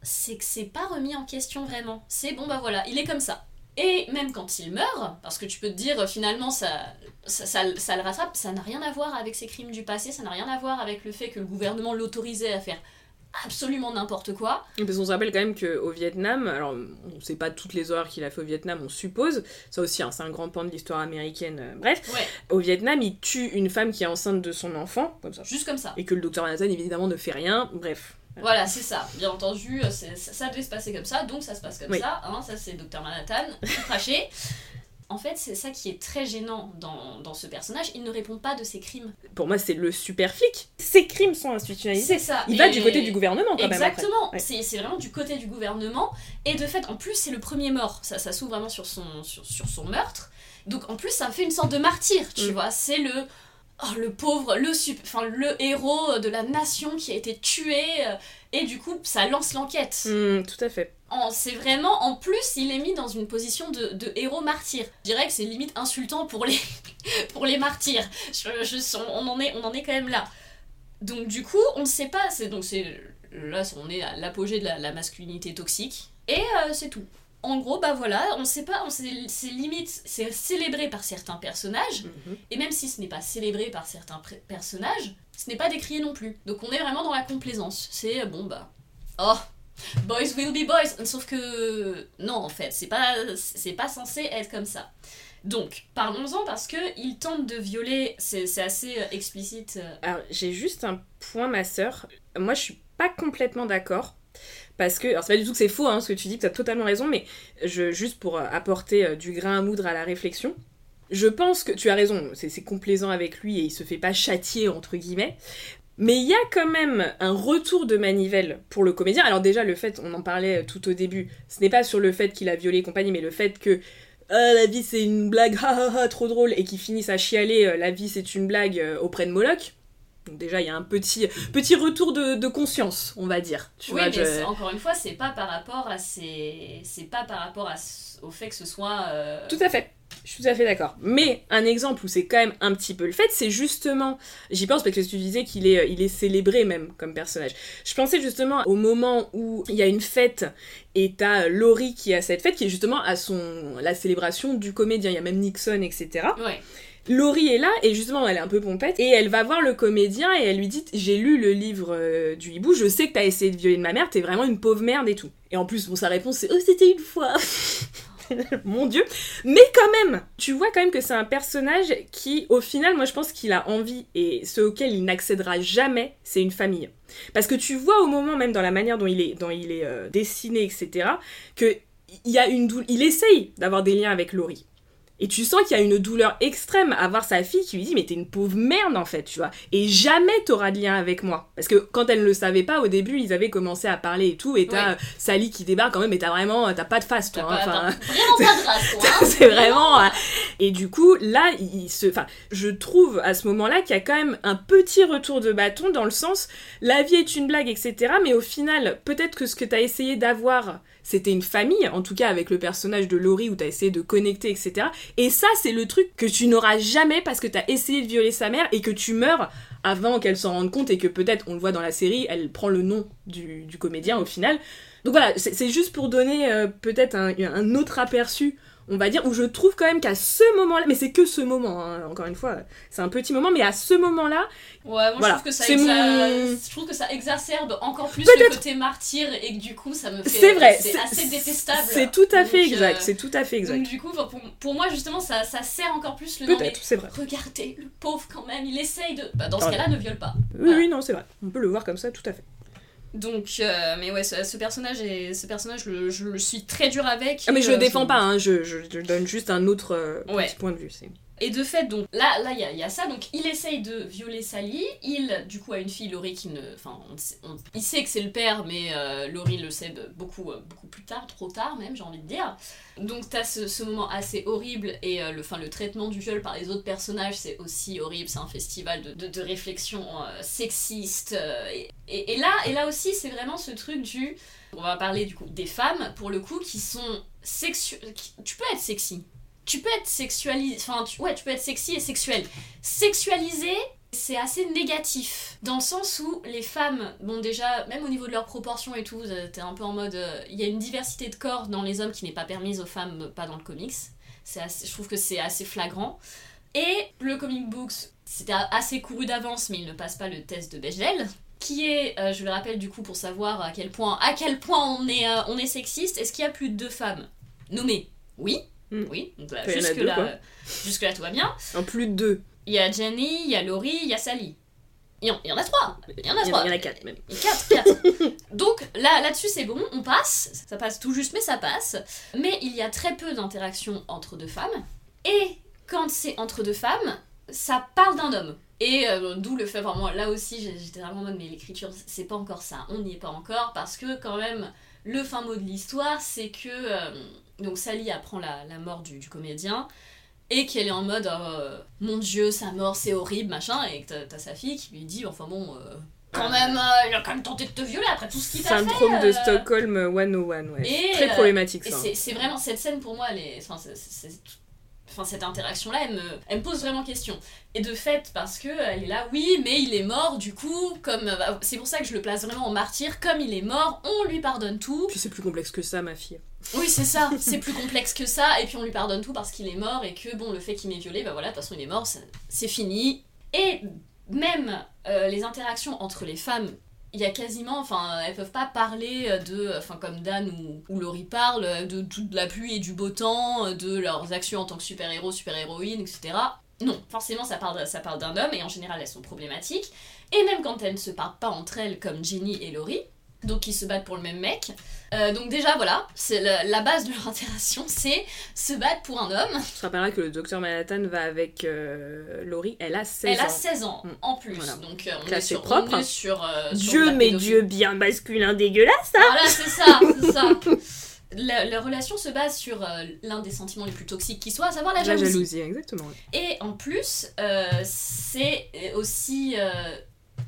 c'est que c'est pas remis en question vraiment. C'est bon bah voilà, il est comme ça. Et même quand il meurt, parce que tu peux te dire finalement ça, ça, le rattrape, ça n'a rien à voir avec ses crimes du passé, ça n'a rien à voir avec le fait que le gouvernement l'autorisait à faire absolument n'importe quoi. Parce qu'on se rappelle quand même qu'au Vietnam, alors on ne sait pas toutes les horreurs qu'il a fait au Vietnam, on suppose, ça aussi hein, c'est un grand pan de l'histoire américaine, euh, bref. Au Vietnam, il tue une femme qui est enceinte de son enfant, comme ça. Juste comme ça. Et que le docteur Manhattan évidemment ne fait rien, bref. Voilà, c'est ça. Bien entendu, euh, ça, devait se passer comme ça, donc ça se passe comme ça. Hein, ça, c'est Docteur Manhattan, craché. En fait, c'est ça qui est très gênant dans, dans, ce personnage. Il ne répond pas de ses crimes. Pour moi, c'est le super flic. Ses crimes sont institutionnalisés. C'est ça. Il va du côté du gouvernement quand même. Exactement. C'est vraiment du côté du gouvernement. Et de fait, en plus, c'est le premier mort. Ça, ça s'ouvre vraiment sur son, sur, sur, son meurtre. Donc en plus, ça fait une sorte de martyr, tu mm. vois. C'est le oh, le pauvre, le, enfin, le héros de la nation qui a été tué, euh, et du coup, ça lance l'enquête. Hmm, tout à fait. C'est vraiment, en plus, il est mis dans une position de, héros martyr. Je dirais que c'est limite insultant pour les, pour les martyrs. Je, on, en est, on en est quand même là. Donc du coup, on ne sait pas, c'est donc c'est là on est à l'apogée de la, masculinité toxique et euh, c'est tout en gros, bah voilà, on sait pas, c'est limite, c'est célébré par certains personnages, mhm. et même si ce n'est pas célébré par certains personnages, ce n'est pas décrié non plus. Donc on est vraiment dans la complaisance. C'est euh, bon bah, oh, boys will be boys. Sauf que non, en fait, c'est pas, c'est pas censé être comme ça. Donc, parlons-en parce que il tente de violer, c'est assez euh, explicite. Euh. Alors, j'ai juste un point, ma sœur. Moi, je suis pas complètement d'accord Parce que, alors c'est pas du tout que c'est faux, hein, ce que tu dis, tu as totalement raison, mais juste pour apporter du grain à moudre à la réflexion, je pense que tu as raison, c'est complaisant avec lui et il se fait pas châtier, entre guillemets. Mais il y a quand même un retour de manivelle pour le comédien. Alors déjà, le fait, on en parlait euh, tout au début, ce n'est pas sur le fait qu'il a violé et compagnie, mais le fait que ah, la vie c'est une blague, ha trop drôle, et qu'il finisse à chialer, la vie c'est une blague auprès de Moloch. Donc déjà, il y a un petit, petit retour de, conscience, on va dire. Tu oui, mais encore une fois, c'est pas par rapport à c'est pas par rapport à... au fait que ce soit. Euh, tout à fait. Je suis tout à fait d'accord. Mais un exemple où c'est quand même un petit peu le fait, c'est justement, j'y pense parce que tu disais qu'il est, il est célébré même comme personnage. Je pensais justement au moment où il y a une fête et t'as Laurie qui a cette fête qui est justement à son la célébration du comédien. Il y a même Nixon, etc. Ouais. Laurie est là et justement elle est un peu pompette et elle va voir le comédien et elle lui dit j'ai lu le livre euh, du hibou, je sais que t'as essayé de violer de ma mère, t'es vraiment une pauvre merde et tout. Et en plus bon sa réponse c'est oh c'était une fois. Mon dieu. Mais quand même, tu vois quand même que c'est un personnage qui, au final, moi je pense qu'il a envie, et ce auquel il n'accédera jamais, c'est une famille. Parce que tu vois au moment même dans la manière dont il est, euh, dessiné, etc., que il y a une il essaye d'avoir des liens avec Laurie. Et tu sens qu'il y a une douleur extrême à voir sa fille qui lui dit mais t'es une pauvre merde en fait, tu vois. Et jamais t'auras de lien avec moi. Parce que quand elle ne le savait pas, au début, ils avaient commencé à parler et tout. Et t'as euh, Sally qui débarque quand même, mais t'as vraiment, t'as pas de face, toi. Hein, enfin, vraiment pas de race, toi. Hein, c'est vraiment... Euh, et du coup, là, il se... Enfin, je trouve à ce moment-là qu'il y a quand même un petit retour de bâton dans le sens, la vie est une blague, etc. Mais au final, peut-être que ce que t'as essayé d'avoir c'était une famille, en tout cas avec le personnage de Laurie où t'as essayé de connecter, etc. Et ça, c'est le truc que tu n'auras jamais parce que t'as essayé de violer sa mère et que tu meurs avant qu'elle s'en rende compte et que peut-être, on le voit dans la série, elle prend le nom du, comédien au final. Donc voilà, c'est juste pour donner euh, peut-être un, autre aperçu on va dire, où je trouve quand même qu'à ce moment-là, mais c'est que ce moment, hein, encore une fois, c'est un petit moment, mais à ce moment-là. Ouais, moi je, trouve que ça je trouve que ça exacerbe encore plus le côté martyr et que du coup ça me fait. C'est vrai, c'est assez détestable. C'est tout à fait exact, euh, c'est tout à fait exact. Donc du coup, pour, moi justement, ça, ça, sert encore plus le. Peut-être, c'est vrai. Regardez, le pauvre quand même, il essaye de. Bah, dans ce cas-là, ne viole pas. Oui, oui, non, c'est vrai. On peut le voir comme ça, tout à fait. Donc, euh, mais ouais, ce, personnage, est, ce personnage je, le suis très dur avec. Ah, mais je le euh, défends pas, hein, je, je, donne juste un autre euh, petit point de vue. Et de fait, donc là, là, il y, a ça. Donc, il essaye de violer Sally. Il, du coup, a une fille, Laurie, qui ne, enfin, il sait que c'est le père, mais euh, Laurie le sait beaucoup, euh, beaucoup plus tard, trop tard même, j'ai envie de dire. Donc, t'as ce, ce moment assez horrible et euh, le, fin, le traitement du viol par les autres personnages, c'est aussi horrible. C'est un festival de, réflexion sexiste. Et, et, là, et là aussi, c'est vraiment ce truc du, on va parler du coup des femmes pour le coup qui sont sexu... Tu peux être sexy tu peux être sexualisé, enfin, ouais, tu peux être sexy et sexuel. Sexualisé, c'est assez négatif, dans le sens où les femmes, bon déjà, même au niveau de leurs proportions et tout, t'es un peu en mode, euh, il y a une diversité de corps dans les hommes qui n'est pas permise aux femmes, pas dans le comics. C'est je trouve que c'est assez flagrant. Et le comic books, c'était assez couru d'avance, mais il ne passe pas le test de Bechdel, qui est, euh, je le rappelle du coup pour savoir à quel point, à quel point on est, euh, on est sexiste. Est-ce qu'il y a plus de deux femmes? Nommées? Oui, Mm. Oui, donc jusque, là, jusque là tout va bien. En plus de deux. Il y a Jenny, il y a Laurie, il y a Sally. Il y, en, a trois. Il y en a trois. Il y en a quatre même. Quatre, quatre. Donc là, là-dessus c'est bon, on passe. Ça passe tout juste, mais ça passe. Mais il y a très peu d'interactions entre deux femmes. Et quand c'est entre deux femmes, ça parle d'un homme. Et euh, d'où le fait vraiment, là aussi j'étais vraiment en mode, mais l'écriture c'est pas encore ça, on n'y est pas encore, parce que quand même, le fin mot de l'histoire c'est que euh, donc Sally apprend la, la mort du, du, comédien et qu'elle est en mode euh, mon dieu sa mort c'est horrible machin. Et que t'as sa fille qui lui dit enfin bon euh, quand même euh, il a quand même tenté de te violer après tout ce qu'il t'a fait syndrome de Stockholm 101 ouais. Et, très problématique ça. c'est vraiment cette scène pour moi elle est, enfin, c'est enfin cette interaction là elle me, elle me pose vraiment question. Et de fait parce que elle est là oui mais il est mort du coup comme bah, c'est pour ça que je le place vraiment en martyr. Comme il est mort on lui pardonne tout. Puis c'est plus complexe que ça ma fille. Oui c'est ça. C'est plus complexe que ça. Et puis on lui pardonne tout parce qu'il est mort et que bon le fait qu'il m'ait violé bah voilà de toute façon il est mort c'est fini. Et même euh, les interactions entre les femmes il y a quasiment, enfin, elles peuvent pas parler de, enfin, comme Dan ou, Laurie parle, de toute la pluie et du beau temps, de leurs actions en tant que super-héros, super-héroïnes, etc. Non, forcément, ça parle, ça parle d'un homme, et en général, elles sont problématiques. Et même quand elles ne se parlent pas entre elles, comme Jenny et Laurie, donc ils se battent pour le même mec. Euh, donc déjà voilà, c'est la, la base de leur interaction, c'est se battre pour un homme. Je te rappellerai que le docteur Manhattan va avec euh, Laurie, elle a 16 Elle a ans. 16 ans Mm. en plus, Voilà. donc euh, on, est sur, propre. on est sur, Dieu, mais. Dieu bien masculin dégueulasse Voilà, c'est ça, c'est ça. La, la relation se base sur euh, l'un des sentiments les plus toxiques qui soit, à savoir la La jalousie. jalousie, exactement. Et en plus, euh, c'est aussi euh,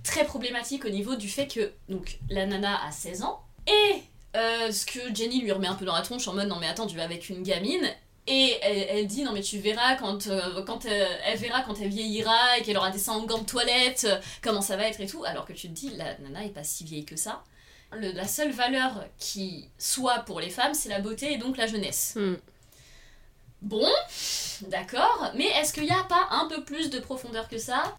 très problématique au niveau du fait que donc, la nana a 16 ans et euh, ce que Jenny lui remet un peu dans la tronche en mode non mais attends tu vas avec une gamine. Et elle, elle dit non mais tu verras quand, euh, quand euh, elle verra quand elle vieillira et qu'elle aura des seins en gants de toilette comment ça va être et tout. Alors que tu te dis la nana est pas si vieille que ça. Le- la seule valeur qui soit pour les femmes c'est la beauté et donc la jeunesse. Hmm. Bon, d'accord, mais est-ce qu'il n'y a pas un peu plus de profondeur que ça?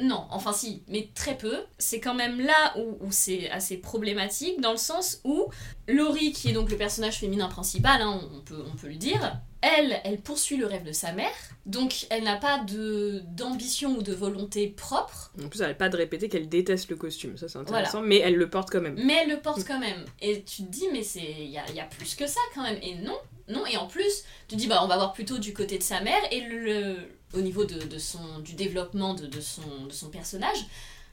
Non, enfin si, mais très peu. C'est quand même là où, où c'est assez problématique, dans le sens où Laurie, qui est donc le personnage féminin principal, hein, on, peut, on peut le dire, elle, elle poursuit le rêve de sa mère, donc elle n'a pas de d'ambition ou de volonté propre, En plus, elle n'arrête pas de répéter qu'elle déteste le costume, ça c'est intéressant, mais elle le porte quand même. mais elle le porte quand même. Et tu te dis, mais c'est il y a, il y a plus que ça quand même. Et non, non. Et en plus, tu te dis, bah on va voir plutôt du côté de sa mère et le, au niveau de, son, du développement de, de son, de son personnage.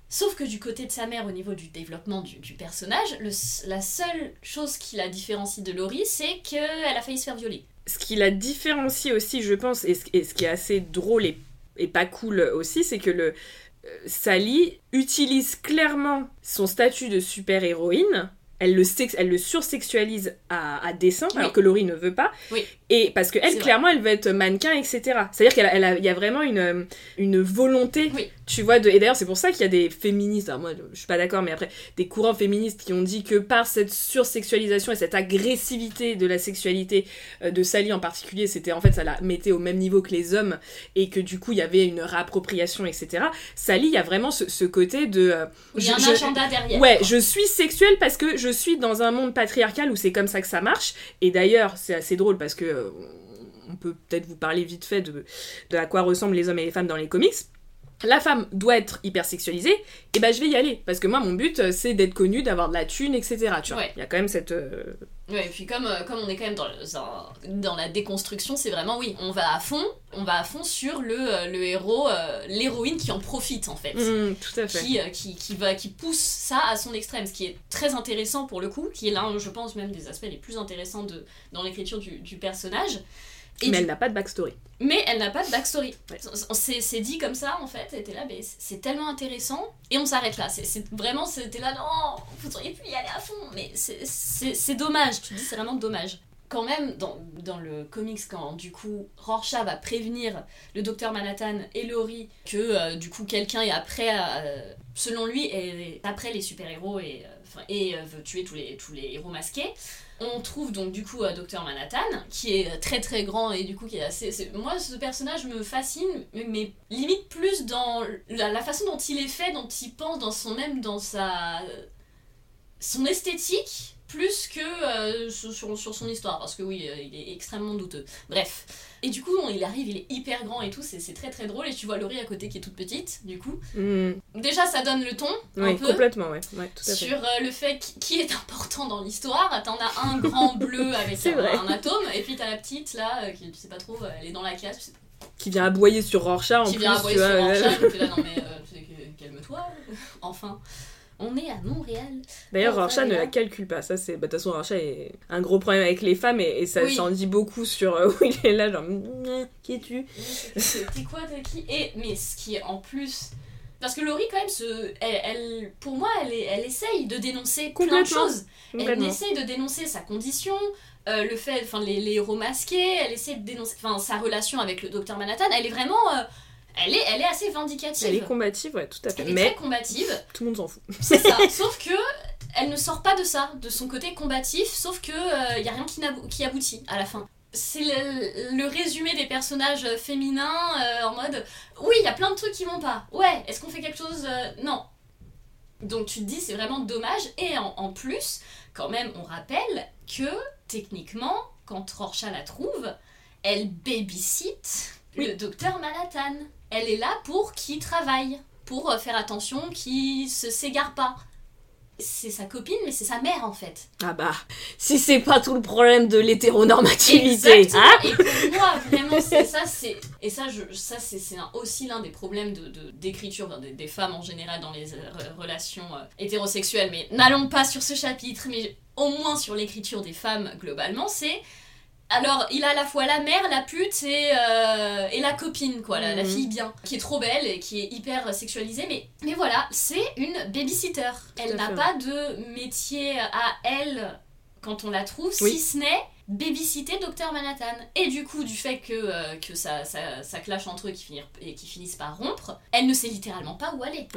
Sauf que du côté de sa mère, au niveau du développement du, du personnage, la seule chose qui la différencie de Laurie, c'est qu'elle a failli se faire violer. Ce qui la différencie aussi, je pense, et ce, et ce qui est assez drôle et, et pas cool aussi, c'est que le euh, Sally utilise clairement son statut de super-héroïne. Elle le, sex- elle le sursexualise à, à dessein, Oui. alors que Laurie ne veut pas. Oui. Et parce que elle, vrai. clairement, elle veut être mannequin, etc. C'est-à-dire qu'il elle y a vraiment une, une volonté, Oui. tu vois, de... et d'ailleurs c'est pour ça qu'il y a des féministes, alors moi je suis pas d'accord, mais après, des courants féministes qui ont dit que par cette sursexualisation et cette agressivité de la sexualité euh, de Sally en particulier, c'était en fait ça la mettait au même niveau que les hommes et que du coup il y avait une réappropriation, etc. Sally, il y a vraiment ce, ce côté de... euh, Il y a un je- agenda derrière. Ouais, quoi. je suis sexuelle parce que je suis dans un monde patriarcal où c'est comme ça que ça marche. Et d'ailleurs, c'est assez drôle parce que euh, on peut peut-être vous parler vite fait de, de à quoi ressemblent les hommes et les femmes dans les comics. La femme doit être hyper sexualisée, et ben je vais y aller parce que moi mon but euh, c'est d'être connue, d'avoir de la thune, etc. Tu vois, Ouais. il y a quand même cette euh, Ouais, et puis comme, euh, comme on est quand même dans, le- dans la déconstruction, c'est vraiment oui, on va à fond, on va à fond sur le, euh, le héros, l'héroïne qui en profite en fait. mm, tout à fait. Qui, qui, qui, va, qui pousse ça à son extrême, ce qui est très intéressant pour le coup, qui est l'un, je pense, même des aspects les plus intéressants de, dans l'écriture du, du personnage. Et Mais du- elle n'a pas de backstory. mais elle n'a pas de backstory. Ouais. C'est dit comme ça en fait, et t'es là, mais c'est- tellement intéressant, et on s'arrête là. C'est- vraiment, c'était là, non, vous auriez pu y aller à fond, mais c'est- dommage, tu te dis, c'est vraiment dommage. Quand même, dans, dans le comics, quand du coup Rorschach va prévenir le docteur Manhattan et Laurie que euh, du coup quelqu'un est après, euh, selon lui, est après les super-héros et, euh, et veut tuer tous les, tous les héros masqués. On trouve donc du coup euh, Docteur Manhattan, qui est très très grand et du coup qui est assez... Moi ce personnage me fascine, mais, limite plus dans la, la façon dont il est fait, dont il pense, dans son même dans sa... son esthétique, plus que euh, sur, sur- son histoire, parce que oui, euh, il est extrêmement douteux. Bref. Et du coup, on- il arrive, il est hyper grand et tout, c'est très très drôle, et tu vois Laurie à côté qui est toute petite, du coup. Mm, Déjà, ça donne le ton, un oui, peu complètement, ouais. ouais tout à fait. sur euh, le fait qui- est important dans l'histoire. T'en as un grand bleu avec un, atome, et puis t'as la petite là, qui tu sais pas trop, elle est dans la case, tu sais pas, Qui vient aboyer sur Rorschach en qui plus, vient aboyer vois. sur chat, donc t'es là, non mais calme-toi, enfin. On est à Montréal. D'ailleurs, Rorschach ne la calcule pas. Ça, c'est. bah, De toute façon, Rorschach est un gros problème avec les femmes et, et ça Oui. s'en dit beaucoup sur euh, où il est là, genre. Qui es-tu? T'es quoi, t'es qui Et mais ce qui est en plus. Parce que Laurie, quand même, se, elle, elle- pour moi, elle, elle essaye de dénoncer plein de choses. Elle essaie de dénoncer sa condition, euh, le fait, enfin les, les héros masqués, elle essaie de dénoncer, enfin sa relation avec le docteur Manhattan, elle est vraiment, euh, elle est, elle est assez vindicative. Elle est combative, ouais, tout à fait. Elle est Mais très combative, tout le monde s'en fout. c'est ça. sauf que elle ne sort pas de ça, de son côté combatif, sauf que il y a rien qui, aboutit à la fin. C'est le, le résumé des personnages euh, féminins euh, en mode oui, il y a plein de trucs qui vont pas. Ouais, est-ce qu'on fait quelque chose Euh, Non. Donc tu te dis c'est vraiment dommage et en, en plus quand même on rappelle que techniquement quand Rorschach la trouve elle babysit Oui. le docteur Manhattan. Elle est là pour qu'il travaille, pour euh, faire attention qu'il se s'égare pas. c'est sa copine, mais c'est sa mère en fait. Ah bah, si c'est pas tout le problème de l'hétéronormativité, Exactement. hein Et pour moi, vraiment, c'est ça, c'est et ça, je, ça c'est aussi l'un des problèmes de de- d'écriture des, des femmes en général dans les euh, relations euh, hétérosexuelles. Mais n'allons pas sur ce chapitre, mais au moins sur l'écriture des femmes globalement, c'est alors, il a à la fois la mère, la pute et, euh, et la copine, quoi, la, la Mhm. fille bien, qui est trop belle et qui est hyper sexualisée. Mais, mais voilà, c'est une babysitter. Elle n'a pas de métier à elle quand on la trouve, Oui. si ce n'est babysitter Docteur Manhattan. Et du coup, du fait que, euh, que ça, ça, ça clash entre eux qui finir- et qui finissent par rompre, elle ne sait littéralement pas où aller.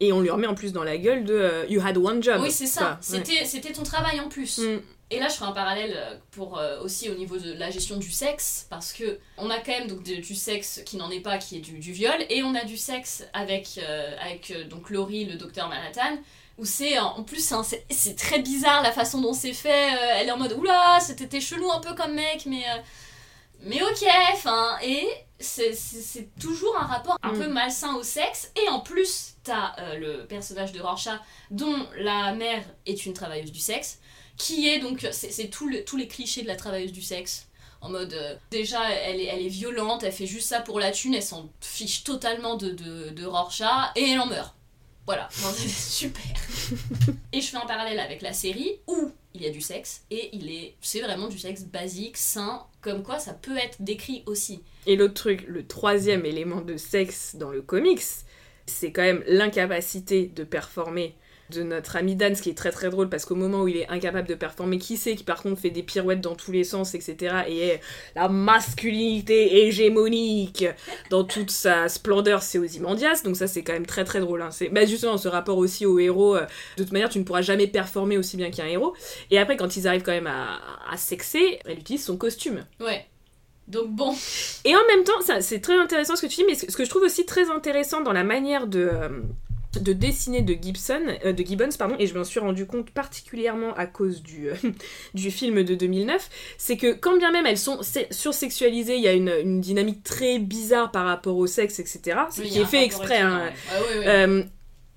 Et on lui remet en plus dans la gueule de euh, You had one job. oui, c'est ça. Ouais. C'était c'était ton travail en plus. Mm. Et là, je ferai un parallèle euh, pour euh, aussi au niveau de la gestion du sexe, parce que on a quand même donc de- du sexe qui n'en est pas, qui est du, du viol, et on a du sexe avec euh, avec euh, donc Laurie, le docteur Manhattan, où c'est en plus hein, c'est très bizarre la façon dont c'est fait. euh, elle est en mode oula, c'était chelou un peu comme mec, mais mais ok, enfin et c'est- toujours un rapport un Mm. peu malsain au sexe, et en plus t'as le personnage de Rorschach dont la mère est une travailleuse du sexe qui est donc c'est tout le- tous les clichés de la travailleuse du sexe. En mode euh, déjà elle est, elle est violente elle fait juste ça pour la thune elle s'en fiche totalement de, de, de Rorschach et elle en meurt. Voilà. C'est super. Et je fais un parallèle avec la série où il y a du sexe et il est c'est vraiment du sexe basique sain comme quoi ça peut être décrit aussi. Et l'autre truc, le troisième élément de sexe dans le comics, c'est quand même l'incapacité de performer de notre ami Dan, ce qui est très très drôle parce qu'au moment où il est incapable de performer, qui sait qui par contre fait des pirouettes dans tous les sens, etc. et est la masculinité hégémonique dans toute sa splendeur, c'est Ozymandias, donc ça c'est quand même très très drôle. Hein. C'est bah, justement ce rapport aussi au héros, euh, de toute manière tu ne pourras jamais performer aussi bien qu'un héros. Et après quand ils arrivent quand même à, à sexer, elle utilise son costume. ouais donc bon Et en même temps, c'est très intéressant ce que tu dis, mais ce ce que je trouve aussi très intéressant dans la manière de, euh, de dessiner de Gibson, euh, de Gibbons, pardon, et je m'en suis rendu compte particulièrement à cause du, euh, du film de 2009, c'est que quand bien même elles sont sé- sursexualisées, il y a une, une dynamique très bizarre par rapport au sexe, etc. Ce Oui, qui est fait exprès. hein. étonnant, ouais. Ouais, ouais, ouais. Euh,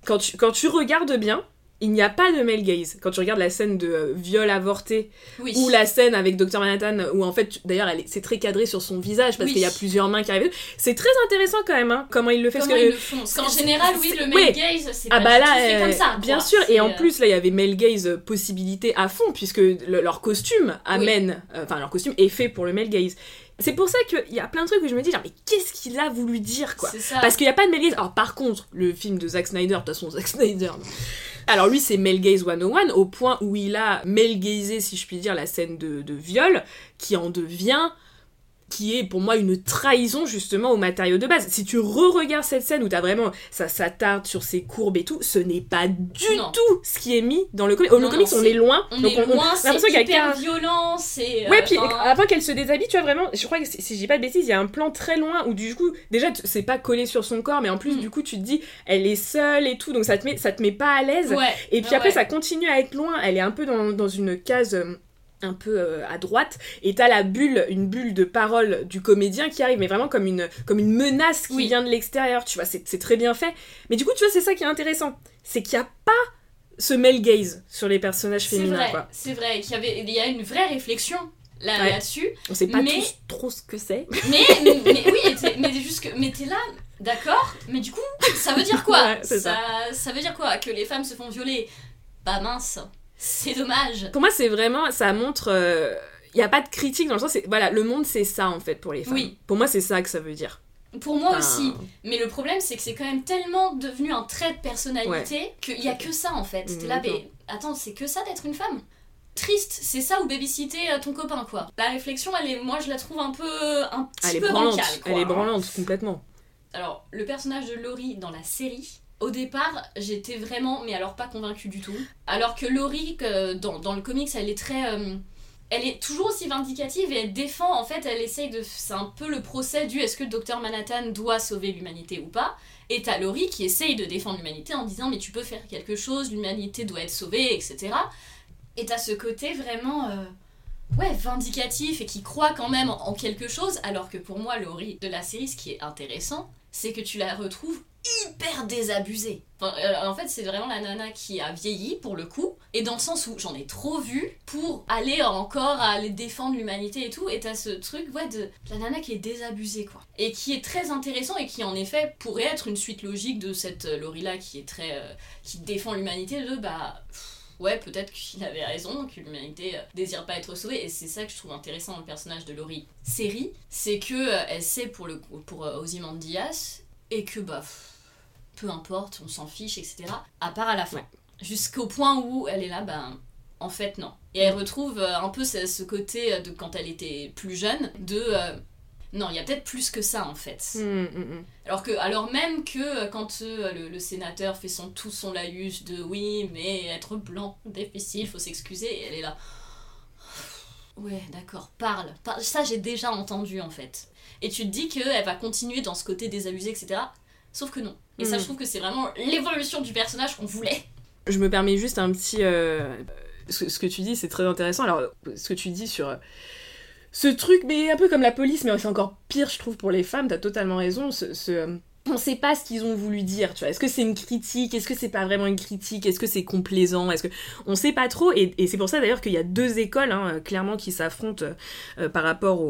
quand, tu, quand tu regardes bien, il n'y a pas de male gaze. Quand tu regardes la scène de euh, viol avorté oui. ou la scène avec Dr Manhattan où en fait d'ailleurs elle c'est très cadré sur son visage parce Oui. qu'il y a plusieurs mains qui arrivent c'est très intéressant quand même hein, comment il le fait Comment parce que ils le font Parce qu'en général, oui, le male ouais. gaze, c'est ah bah là euh, comme ça. bien quoi. sûr et en euh, plus là il y avait male gaze euh, possibilité à fond puisque le- leur costume amène euh, enfin leur costume est fait pour le male gaze c'est pour ça qu'il y a plein de trucs que je me dis genre mais qu'est-ce qu'il a voulu dire quoi? Parce qu'il n'y a pas de male gaze. Alors par contre, le film de Zack Snyder, de toute façon Zack Snyder. Alors lui c'est male gaze 101 au point où il a male si je puis dire la scène de viol qui en devient qui est pour moi une trahison justement au matériau de base. Si tu re-regardes cette scène où t'as vraiment ça s'attarde sur ses courbes et tout, ce n'est pas du Non. tout ce qui est mis dans le comics. Oh, le comics on est loin. On donc est loin, a c'est hyper violent, c'est... euh, Ouais, puis enfin, avant qu'elle se déshabille, tu vois vraiment, je crois que si si je dis pas de bêtises, il y a un plan très loin où du coup, déjà c'est pas collé sur son corps, mais en plus Mm. du coup tu te dis, elle est seule et tout, donc ça te met, ça te met pas à l'aise. Ouais. Et puis après ouais. ça continue à être loin, elle est un peu dans, dans une case euh, un peu euh, à droite, et t'as la bulle, une bulle de parole du comédien qui arrive, mais vraiment comme une, comme une menace qui Oui. vient de l'extérieur, tu vois, c'est c'est très bien fait. Mais du coup, tu vois, c'est ça qui est intéressant, c'est qu'il y a pas ce male gaze sur les personnages C'est féminins, vrai, quoi. c'est vrai y, avait, il y a une vraie réflexion là- Ouais. là-dessus. On sait pas Mais- tous trop ce que c'est. Mais, mais, mais oui, mais juste que, mais t'es là, d'accord, mais du coup, ça veut dire quoi? Ouais, c'est ça, ça veut dire quoi? Que les femmes se font violer? Bah mince, c'est dommage. Pour moi, c'est vraiment, ça montre. Il n'y a pas de critique dans le sens, voilà, le monde c'est ça en fait pour les femmes. Oui. Pour moi, c'est ça que ça veut dire. Pour moi Enfin, aussi. Mais le problème, c'est que c'est quand même tellement devenu un trait de personnalité qu'il y a que ça en fait. T'es là, mais attends, c'est que ça d'être une femme? Triste, c'est ça ou babysitter euh, ton copain quoi. La réflexion, elle est, moi je la trouve un peu, un petit Elle est peu branlante, bancale quoi. elle est branlante complètement. Alors, le personnage de Laurie dans la série, au départ, j'étais vraiment, mais alors pas convaincue du tout. Alors que Laurie, dans, le comics, elle est très. euh, elle est toujours aussi vindicative et elle défend, en fait, elle essaye de. C'est un peu le procès du est-ce que le docteur Manhattan doit sauver l'humanité ou pas. Et t'as Laurie qui essaye de défendre l'humanité en disant mais tu peux faire quelque chose, l'humanité doit être sauvée, etc. Et t'as ce côté vraiment. euh, ouais, vindicatif et qui croit quand même en en quelque chose, alors que pour moi, Laurie de la série, ce qui est intéressant, c'est que tu la retrouves hyper désabusée. Euh, en fait, c'est vraiment la nana qui a vieilli pour le coup, et dans le sens où j'en ai trop vu pour aller encore à aller défendre l'humanité et tout, et t'as ce truc, ouais, de la nana qui est désabusée, quoi. Et qui est très intéressant et qui, en effet, pourrait être une suite logique de cette euh, Laurie-là qui est très. Euh, qui défend l'humanité, de bah. ouais, peut-être qu'il avait raison, que l'humanité désire pas être sauvée, et c'est ça que je trouve intéressant dans le personnage de Laurie série, c'est que elle sait pour, le, pour Ozymandias, et que bah peu importe, on s'en fiche, etc. À part à la fin. Jusqu'au point où elle est là, ben, en fait, non. Et elle retrouve euh, un peu ce, côté euh, de quand elle était plus jeune, de. Euh, non, il y a peut-être plus que ça en fait. Mm, mm, mm. Alors que, alors même que quand le, sénateur fait son tout son laïus de oui, mais être blanc, difficile, faut s'excuser, et elle est là. Ouais, d'accord, parle. Ça, j'ai déjà entendu en fait. Et tu te dis qu'elle va continuer dans ce côté désabusé, etc. Sauf que non. Et ça, je mm. trouve que c'est vraiment l'évolution du personnage qu'on voulait. Je me permets juste un petit. Euh, ce, que tu dis, c'est très intéressant. Alors, ce que tu dis sur. Euh, ce truc, mais un peu comme la police, mais c'est encore pire, je trouve, pour les femmes, t'as totalement raison. ce, euh, on sait pas ce qu'ils ont voulu dire, tu vois. Est-ce que c'est une critique? Est-ce que c'est pas vraiment une critique? Est-ce que c'est complaisant? Est-ce que on sait pas trop Et, c'est pour ça d'ailleurs qu'il y a deux écoles hein, clairement qui s'affrontent euh, par rapport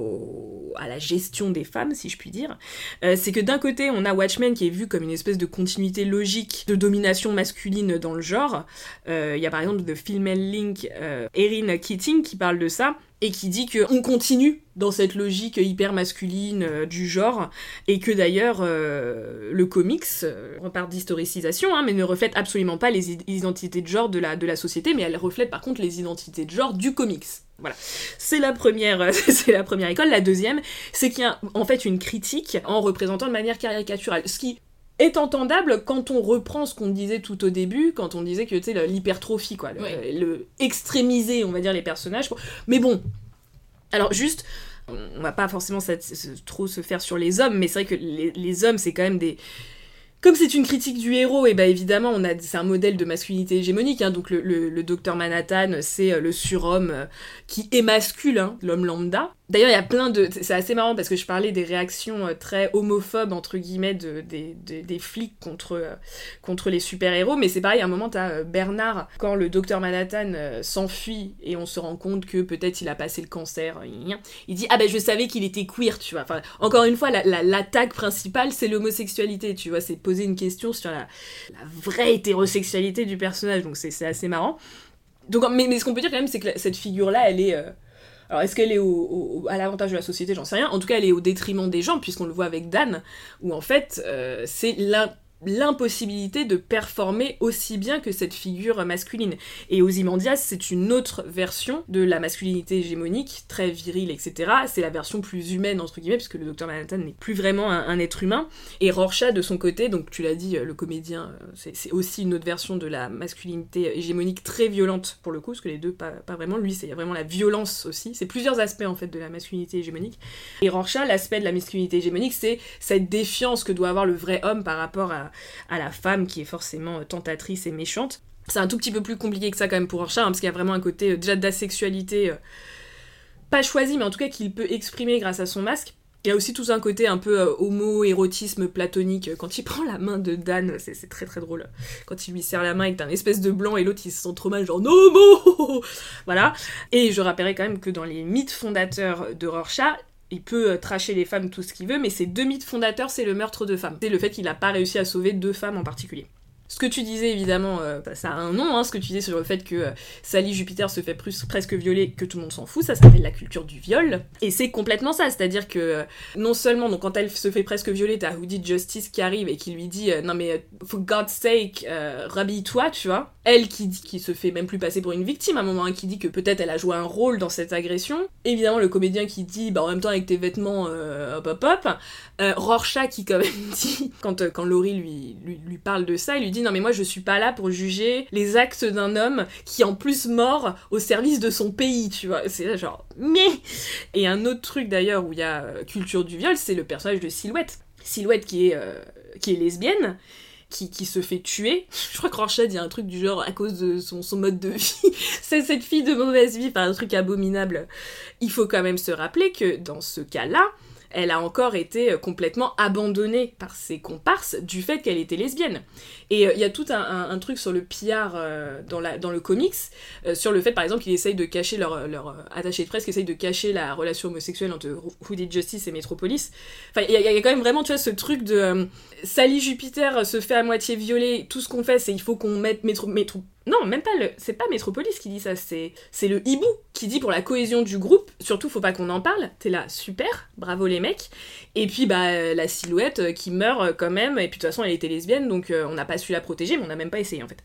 à la gestion des femmes, si je puis dire. Euh, c'est que d'un côté, on a Watchmen qui est vu comme une espèce de continuité logique de domination masculine dans le genre. Euh, il y a par exemple de Female Link, Erin Keating qui parle de ça et qui dit qu'on continue dans cette logique hyper masculine euh, du genre, et que d'ailleurs euh, le comics euh, repart d'historicisation, hein, mais ne reflète absolument pas les identités de genre de la, de la société, mais elle reflète par contre les identités de genre du comics. Voilà, c'est la première, c'est la première école. La deuxième, c'est qu'il y a en fait une critique en représentant de manière caricaturale, ce qui est entendable quand on reprend ce qu'on disait tout au début, quand on disait que tu sais l'hypertrophie quoi, le, extrémiser on va dire les personnages. Mais bon, alors juste, on va pas forcément trop se faire sur les hommes, mais c'est vrai que les hommes c'est quand même des comme c'est une critique du héros, et bah évidemment, on a, c'est un modèle de masculinité hégémonique. Hein, donc le, docteur Manhattan, c'est euh, le surhomme euh, qui émascule hein, l'homme lambda. D'ailleurs, il y a plein de. C'est assez marrant parce que je parlais des réactions euh, très homophobes, entre guillemets, de, des, flics contre, contre les super-héros. Mais c'est pareil, à un moment, t'as Bernard, quand le docteur Manhattan s'enfuit et on se rend compte que peut-être il a passé le cancer, il dit Ah ben je savais qu'il était queer, tu vois. Encore une fois, l'attaque principale, c'est l'homosexualité, tu vois. C'est une question sur la, vraie hétérosexualité du personnage, donc c'est assez marrant. Donc, mais, mais ce qu'on peut dire quand même, c'est que cette figure-là, elle est... Euh, alors, est-ce qu'elle est au, à l'avantage de la société? J'en sais rien. En tout cas, elle est au détriment des gens, puisqu'on le voit avec Dan, où en fait, euh, c'est l'un l'impossibilité de performer aussi bien que cette figure masculine. Et Ozymandias, c'est une autre version de la masculinité hégémonique, très virile, etc. C'est la version plus humaine, entre guillemets, puisque le docteur Manhattan n'est plus vraiment un, être humain. Et Rorschach, de son côté, donc tu l'as dit, le comédien, euh, c'est aussi une autre version de la masculinité hégémonique très violente, pour le coup, parce que les deux, pas, vraiment. Lui, c'est vraiment la violence aussi. C'est plusieurs aspects, en fait, de la masculinité hégémonique. Et Rorschach, l'aspect de la masculinité hégémonique, c'est cette défiance que doit avoir le vrai homme par rapport à à, la femme qui est forcément tentatrice et méchante. C'est un tout petit peu plus compliqué que ça quand même pour Rorschach, hein, parce qu'il y a vraiment un côté euh, déjà d'asexualité, euh, pas choisi, mais en tout cas qu'il peut exprimer grâce à son masque. Il y a aussi tout un côté un peu euh, homo-érotisme platonique. Quand il prend la main de Dan, c'est très très drôle. Quand il lui serre la main t'as un espèce de blanc et l'autre il se sent trop mal, genre no homo Voilà. Et je rappellerai quand même que dans les mythes fondateurs de Rorschach, il peut euh, tracher les femmes tout ce qu'il veut, mais ses deux mythes fondateurs, c'est le meurtre de femmes. C'est le fait qu'il n'a pas réussi à sauver deux femmes en particulier. Ce que tu disais, évidemment, euh, bah, ça a un nom, hein, ce que tu disais sur le fait que euh, Sally Jupiter se fait presque violer, que tout le monde s'en fout, ça s'appelle la culture du viol. Et c'est complètement ça, c'est-à-dire que euh, non seulement, donc quand elle se fait presque violer, t'as Hoodie Justice qui arrive et qui lui dit Non mais, for God's sake, rhabille-toi, tu vois. Elle qui, qui se fait même plus passer pour une victime à un moment, hein, qui dit que peut-être elle a joué un rôle dans cette agression. Évidemment, le comédien qui dit Bah en même temps, avec tes vêtements, hop hop hop. Rorschach qui quand même dit, quand, quand Laurie lui, lui, lui parle de ça, il lui dit non mais moi je suis pas là pour juger les actes d'un homme qui en plus mort au service de son pays, tu vois. C'est genre mais et un autre truc d'ailleurs où il y a euh, culture du viol, c'est le personnage de Silhouette. Silhouette qui est euh, qui est lesbienne. Qui, qui, se fait tuer. Je crois que Rorschach dit un truc du genre à cause de son, son mode de vie. c'est cette fille de mauvaise vie, par un truc abominable. Il faut quand même se rappeler que dans ce cas-là, elle a encore été euh, complètement abandonnée par ses comparses du fait qu'elle était lesbienne. Et euh, il y a tout un, truc sur le PR euh, dans, le comics, sur le fait par exemple qu'ils essayent de cacher leur, attaché de presse, qu'ils essayent de cacher la relation homosexuelle entre Who Did Justice et Metropolis. Enfin, il y, a quand même vraiment, tu vois, ce truc de Sally Jupiter se fait à moitié violer, tout ce qu'on fait, c'est il faut qu'on mette Métro, Métro, non, même pas le. C'est pas Metropolis qui dit ça, c'est c'est le hibou qui dit pour la cohésion du groupe, surtout faut pas qu'on en parle. T'es là, super, bravo les mecs. Et puis bah euh, la silhouette euh, qui meurt euh, quand même. Et puis de toute façon elle était lesbienne, donc on n'a pas su la protéger, mais on n'a même pas essayé en fait.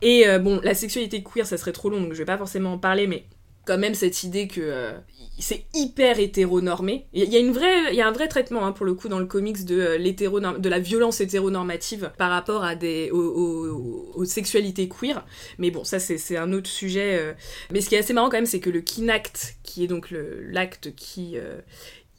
Et bon, la sexualité queer, ça serait trop long, donc je vais pas forcément en parler, mais quand même cette idée que euh, c'est hyper hétéronormé. Il y a une il y a un vrai traitement hein, pour le coup dans le comics de euh, de la violence hétéronormative par rapport à des aux, sexualités queer. Mais bon, ça c'est un autre sujet. Euh. Mais ce qui est assez marrant quand même, c'est que le kinact, qui est donc l'acte qui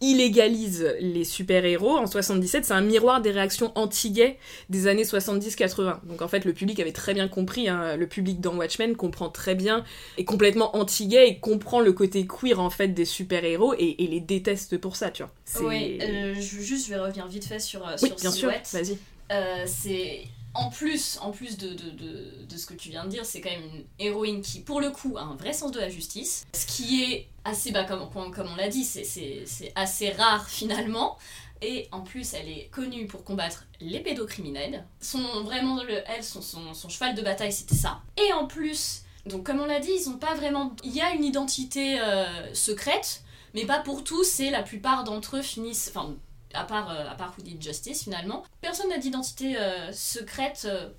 illégalise les super-héros en 77, c'est un miroir des réactions anti-gays des années 70-80. Donc en fait, le public avait très bien compris, hein, le public dans Watchmen comprend très bien, est complètement anti-gay et comprend le côté queer en fait des super-héros et, les déteste pour ça, tu vois. Oui, euh, juste je vais revenir vite fait sur, euh, oui, bien sûr, vas-y. Euh, c'est en plus, de, ce que tu viens de dire, c'est quand même une héroïne qui, pour le coup, a un vrai sens de la justice. Ce qui est assez, bas comme, on l'a dit, c'est assez rare finalement. Et en plus, elle est connue pour combattre les pédocriminels. Son, elle, son, cheval de bataille, c'était ça. Et en plus, comme on l'a dit, ils ont pas vraiment... Il y a une identité euh, secrète, mais pas pour tous, et la plupart d'entre eux finissent... à part, euh, à part Who Justice finalement. Personne n'a d'identité euh, secrète, euh,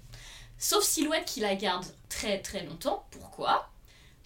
sauf Silhouette qui la garde très très longtemps. Pourquoi?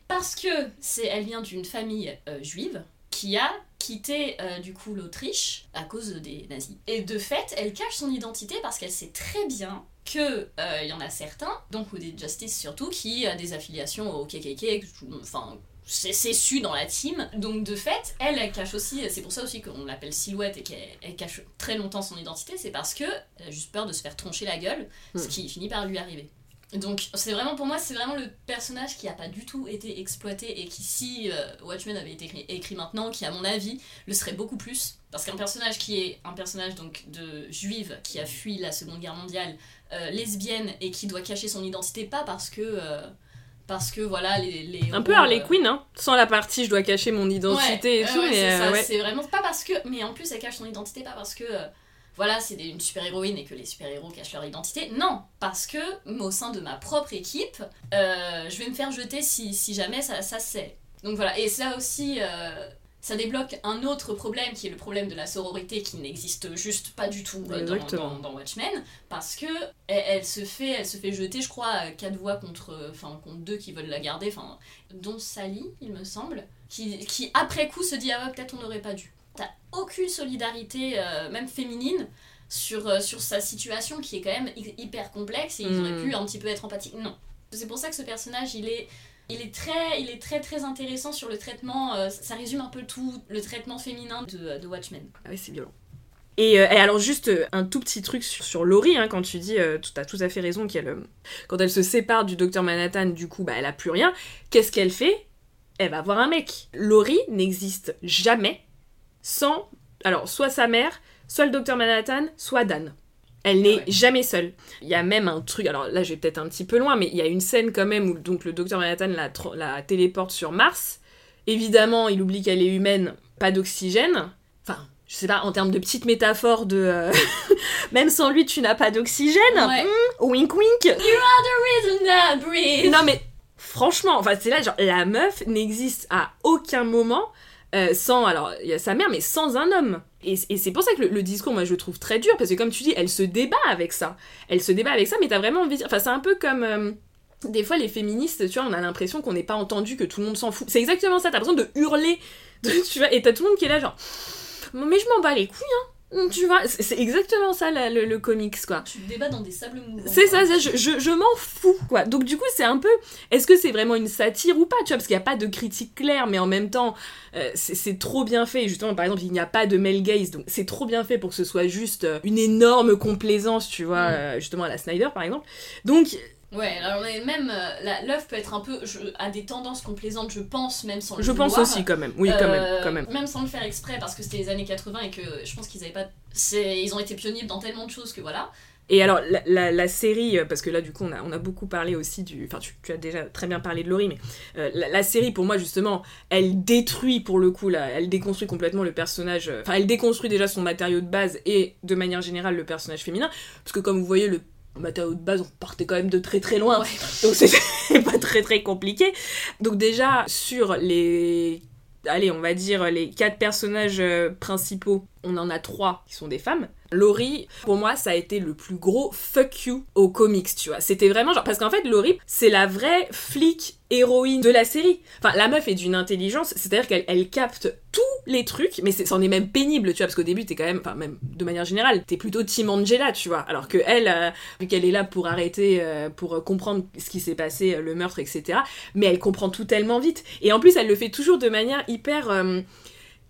Parce que c'est, elle vient d'une famille juive qui a quitté du coup l'Autriche à cause des nazis. Et de fait, elle cache son identité parce qu'elle sait très bien que il y en a certains, donc Who Justice surtout, qui a des affiliations au KKK, enfin c'est su dans la team. Donc de fait, elle, elle cache aussi, c'est pour ça aussi qu'on l'appelle Silhouette et qu'elle cache très longtemps son identité, c'est parce que elle a juste peur de se faire troncher la gueule, ce hmm. qui finit par lui arriver. Donc c'est vraiment pour moi c'est vraiment le personnage qui a pas du tout été exploité et qui si euh, Watchmen avait été écrit, maintenant qui à mon avis le serait beaucoup plus parce qu'un personnage qui est un personnage donc de juive qui a fui la Seconde Guerre mondiale euh, lesbienne et qui doit cacher son identité pas parce que euh, parce que voilà les, les un peu Harley euh, Quinn hein. Sans la partie je dois cacher mon identité et tout euh, c'est vraiment pas parce que mais en plus elle cache son identité pas parce que euh, voilà c'est une super héroïne et que les super héros cachent leur identité. Non parce que au sein de ma propre équipe je vais me faire jeter si, si jamais ça ça c'est donc voilà. Et ça aussi ça débloque un autre problème qui est le problème de la sororité qui n'existe juste pas du tout euh, dans, Watchmen parce que elle, se fait elle se fait jeter je crois quatre voix contre enfin contre deux qui veulent la garder enfin dont Sally il me semble qui, qui après coup se dit ah ouais peut-être on n'aurait pas dû. T'as aucune solidarité euh, même féminine sur, euh, sur sa situation qui est quand même hyper complexe et ils auraient hmm. pu un petit peu être empathiques. Non. C'est pour ça que ce personnage il est il est très, il est très très intéressant sur le traitement, euh, ça résume un peu tout, le traitement féminin de, Watchmen. Ah oui, c'est violent. Et, euh, alors juste euh, un tout petit truc sur, Laurie, hein, quand tu dis, tu as tout à fait raison, qu'elle, quand elle se sépare du docteur Manhattan, du coup, bah, elle a plus rien. Qu'est-ce qu'elle fait? Elle va voir un mec. Laurie n'existe jamais sans, alors, soit sa mère, soit le docteur Manhattan, soit Dan. Elle n'est jamais seule. Il y a même un truc, alors là je vais peut-être un petit peu loin, mais il y a une scène quand même où donc le docteur Manhattan la, la téléporte sur Mars. Évidemment, il oublie qu'elle est humaine, pas d'oxygène. Enfin, je sais pas, en termes de petite métaphore de... Euh, même sans lui, tu n'as pas d'oxygène. Ouais. Hmm, wink wink. You are the reason I breathe. Non mais, franchement, enfin c'est là, genre, la meuf n'existe à aucun moment euh, sans, alors il y a sa mère, mais sans un homme. Et, c'est pour ça que le, discours, moi, je le trouve très dur, parce que comme tu dis, elle se débat avec ça. Elle se débat avec ça, mais t'as vraiment envie de... Enfin, c'est un peu comme... Euh, des fois, les féministes, tu vois, on a l'impression qu'on n'est pas entendu, que tout le monde s'en fout. C'est exactement ça, t'as besoin de hurler, tu vois, et t'as tout le monde qui est là, genre... Mais je m'en bats les couilles, hein tu vois, c'est exactement ça le, comics quoi. Tu débats dans des sables mouvants. C'est ça, je, je, m'en fous quoi. Donc du coup c'est un peu, est-ce que c'est vraiment une satire ou pas Tu vois, parce qu'il n'y a pas de critique claire, mais en même temps euh, c'est trop bien fait. Justement par exemple il n'y a pas de male gaze, donc c'est trop bien fait pour que ce soit juste euh, une énorme complaisance, tu vois, mm. euh, justement à la Snyder par exemple. Donc Ouais, alors même euh, peut être un peu je, a des tendances complaisantes, je pense même sans le Je pense aussi quand même. Oui, quand même, Euh, quand même. Même sans le faire exprès parce que c'était les années 80 et que je pense qu'ils avaient pas ils ont été pionniers dans tellement de choses que voilà. Et alors, la, la- la série, euh, parce que là, du coup, on a, on a beaucoup parlé aussi du. Enfin, tu, tu as déjà très bien parlé de Laurie, mais euh, la, la série, pour moi, justement, elle détruit, pour le coup, là, elle déconstruit complètement le personnage. Enfin, elle déconstruit déjà son matériau de base et, de manière générale, le personnage féminin. Parce que, comme vous voyez, le matériau de base, on partait quand même de très très loin. Ouais. Donc, c'est pas très très compliqué. Donc, déjà, sur les. Allez, on va dire les quatre personnages euh, principaux, on en a trois qui sont des femmes. Laurie, pour moi, ça a été le plus gros fuck you aux comics, tu vois. C'était vraiment genre. Parce qu'en fait, Laurie, c'est la vraie flic héroïne de la série. Enfin, la meuf est d'une intelligence, c'est-à-dire qu'elle elle capte tous les trucs, mais c'en est même pénible, tu vois, parce qu'au début, t'es quand même. Enfin, même de manière générale, t'es plutôt Team Angela, tu vois. Alors que elle, euh, vu qu'elle est là pour arrêter, euh, pour comprendre ce qui s'est passé, euh, le meurtre, etc. Mais elle comprend tout tellement vite. Et en plus, elle le fait toujours de manière hyper.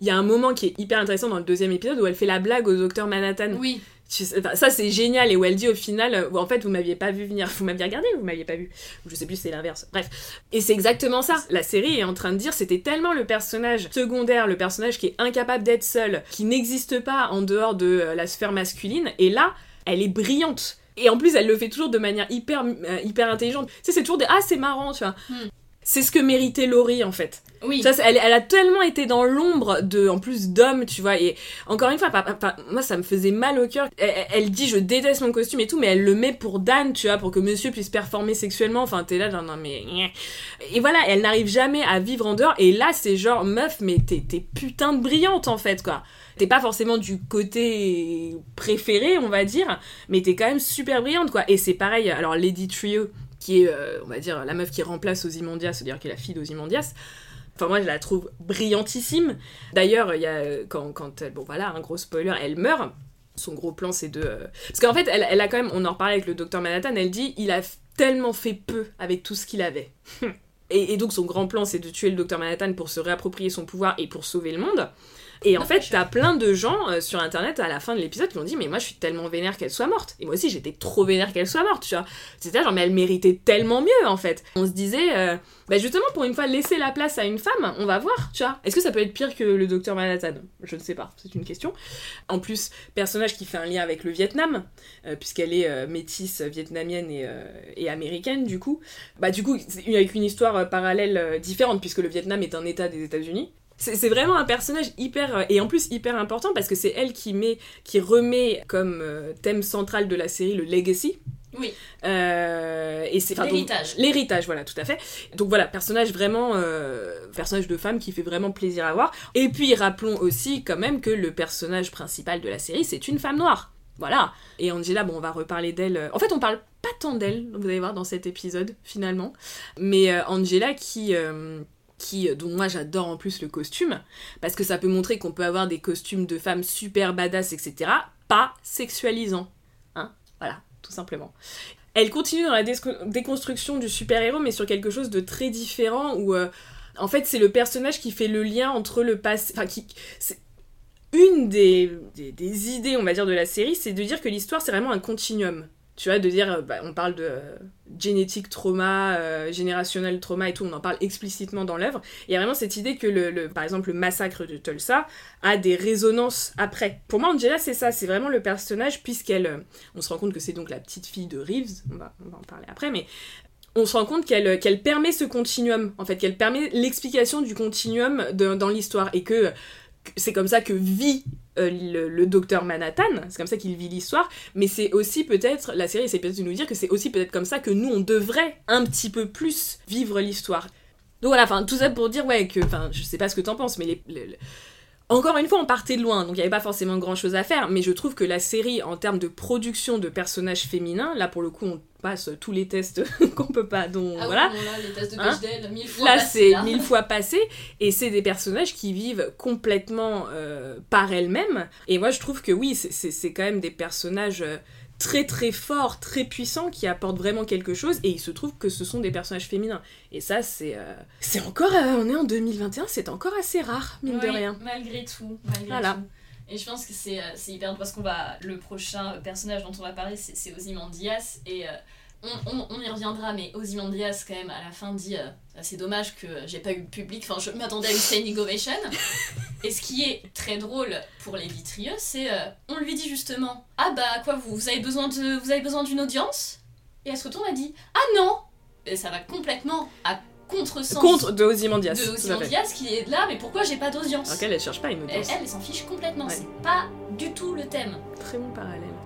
Il y a un moment qui est hyper intéressant dans le deuxième épisode où elle fait la blague au docteur Manhattan. Oui. Ça c'est génial et où elle dit au final euh, en fait vous m'aviez pas vu venir. Vous m'aviez regardé ou vous m'aviez pas vu. Je sais plus c'est l'inverse. Bref. Et c'est exactement ça. La série est en train de dire c'était tellement le personnage secondaire le personnage qui est incapable d'être seul qui n'existe pas en dehors de euh, la sphère masculine et là elle est brillante. Et en plus elle le fait toujours de manière hyper euh, hyper intelligente. Tu sais c'est toujours des ah c'est marrant tu vois. Hmm. C'est ce que méritait Laurie en fait Oui. ça, elle, elle a tellement été dans l'ombre de, en plus d'hommes, tu vois. Et encore une fois, pa- pa- moi, ça me faisait mal au cœur. Elle, elle- dit, je déteste mon costume et tout, mais elle le met pour Dan, tu vois, pour que Monsieur puisse performer sexuellement. Enfin, t'es là, genre, non mais. Et voilà, elle n'arrive jamais à vivre en dehors. Et là, c'est genre, meuf, mais t'es t'es putain de brillante en fait, quoi. T'es pas forcément du côté préféré, on va dire, mais t'es quand même super brillante, quoi. Et c'est pareil, alors Lady Trio, qui est, euh, on va dire, la meuf qui remplace Ozymandias, c'est-à-dire qui est la fille d'Ozymandias. Enfin, moi, je la trouve brillantissime. D'ailleurs, il y a, euh, quand, quand elle, bon voilà, un gros spoiler, elle meurt. Son gros plan, c'est de. euh, Parce qu'en fait, elle, elle a quand même, on en reparlait avec le docteur Manhattan, elle dit, il a tellement fait peu avec tout ce qu'il avait. Et donc, son grand plan, c'est de tuer le docteur Manhattan pour se réapproprier son pouvoir et pour sauver le monde. Et en fait, t'as plein de gens euh, sur internet à la fin de l'épisode qui m'ont dit Mais moi, je suis tellement vénère qu'elle soit morte. Et moi aussi, j'étais trop vénère qu'elle soit morte, tu vois. C'était genre, mais elle méritait tellement mieux, en fait. On se disait, euh, bah justement, pour une fois, laisser la place à une femme, on va voir, tu vois. Est-ce que ça peut être pire que le docteur Manhattan? Je ne sais pas, c'est une question. En plus, personnage qui fait un lien avec le Vietnam, euh, puisqu'elle est euh, métisse vietnamienne et, et américaine, du coup. Bah, du coup, une- avec une histoire parallèle différente, puisque le Vietnam est un état des États-Unis. C'est vraiment un personnage hyper euh, et en plus hyper important parce que c'est elle qui met qui remet comme euh, thème central de la série le legacy. Oui. Euh, et c'est L'héritage. L'héritage, voilà, tout à fait. Donc voilà, personnage vraiment euh, personnage de femme qui fait vraiment plaisir à voir. Et puis rappelons aussi quand même que le personnage principal de la série c'est une femme noire. Voilà. Et Angela, bon, on va reparler d'elle. En fait, on parle pas tant d'elle, vous allez voir dans cet épisode finalement. Mais euh, Angela qui qui, dont moi j'adore en plus le costume, parce que ça peut montrer qu'on peut avoir des costumes de femmes super badass, etc., pas sexualisants. Hein Voilà, tout simplement. Elle continue dans la déconstruction du super-héros, mais sur quelque chose de très différent, où euh, en fait c'est le personnage qui fait le lien entre le passé... Enfin, qui... Une des, des, des idées, on va dire, de la série, c'est de dire que l'histoire c'est vraiment un continuum. Tu vois, de dire, euh, bah, on parle de euh, génétique trauma, euh, générationnel trauma et tout, on en parle explicitement dans l'œuvre. Il y a vraiment cette idée que, le, le- par exemple, le massacre de Tulsa a des résonances après. Pour moi, Angela, c'est ça, c'est vraiment le personnage, puisqu'elle. on se rend compte que c'est donc la petite fille de Reeves, on va, en parler après, mais on se rend compte qu'elle qu'elle permet ce continuum, en fait, qu'elle permet l'explication du continuum dans l'histoire, et que c'est comme ça que vit euh, le, docteur Manhattan, c'est comme ça qu'il vit l'histoire, mais c'est aussi peut-être, la série essaie peut-être de nous dire que c'est aussi peut-être comme ça que nous, on devrait un petit peu plus vivre l'histoire. Donc voilà, enfin, tout ça pour dire, ouais, que, enfin, je sais pas ce que t'en penses, mais les- encore une fois, on partait de loin, donc il n'y avait pas forcément grand chose à faire, mais je trouve que la série, en termes de production de personnages féminins, là pour le coup, on passe tous les tests qu'on peut pas, donc Ah voilà. oui, là, les tests de Hein mille fois Là, c'est mille fois passé, et c'est des personnages qui vivent complètement euh, par elles-mêmes. Et moi, je trouve que oui, c'est quand même des personnages euh, très très forts, très puissants, qui apportent vraiment quelque chose, et il se trouve que ce sont des personnages féminins. Et ça, c'est euh, c'est encore, euh, on est en 2021, c'est encore assez rare, mine de rien. Malgré tout, malgré Voilà. tout. Et je pense que c'est euh, hyper parce qu'on va le prochain personnage dont on va parler c'est c'est Ozymandias et on, y reviendra, mais Ozymandias, quand même, à la fin, dit euh, C'est dommage que j'ai pas eu public, enfin, je m'attendais à une standing ovation. Et ce qui est très drôle pour les vitrieux, c'est euh, on lui dit justement Ah bah, quoi, vous, vous avez besoin de, vous avez besoin d'une audience? Et elle se retourne et dit Ah non Et ça va complètement à contre-sens. Contre de Ozymandias. De Ozymandias qui est là, mais pourquoi j'ai pas d'audience Alors qu'elle, elle cherche pas une audience. Elle, elle, s'en fiche complètement, c'est pas du tout le thème. Très bon parallèle.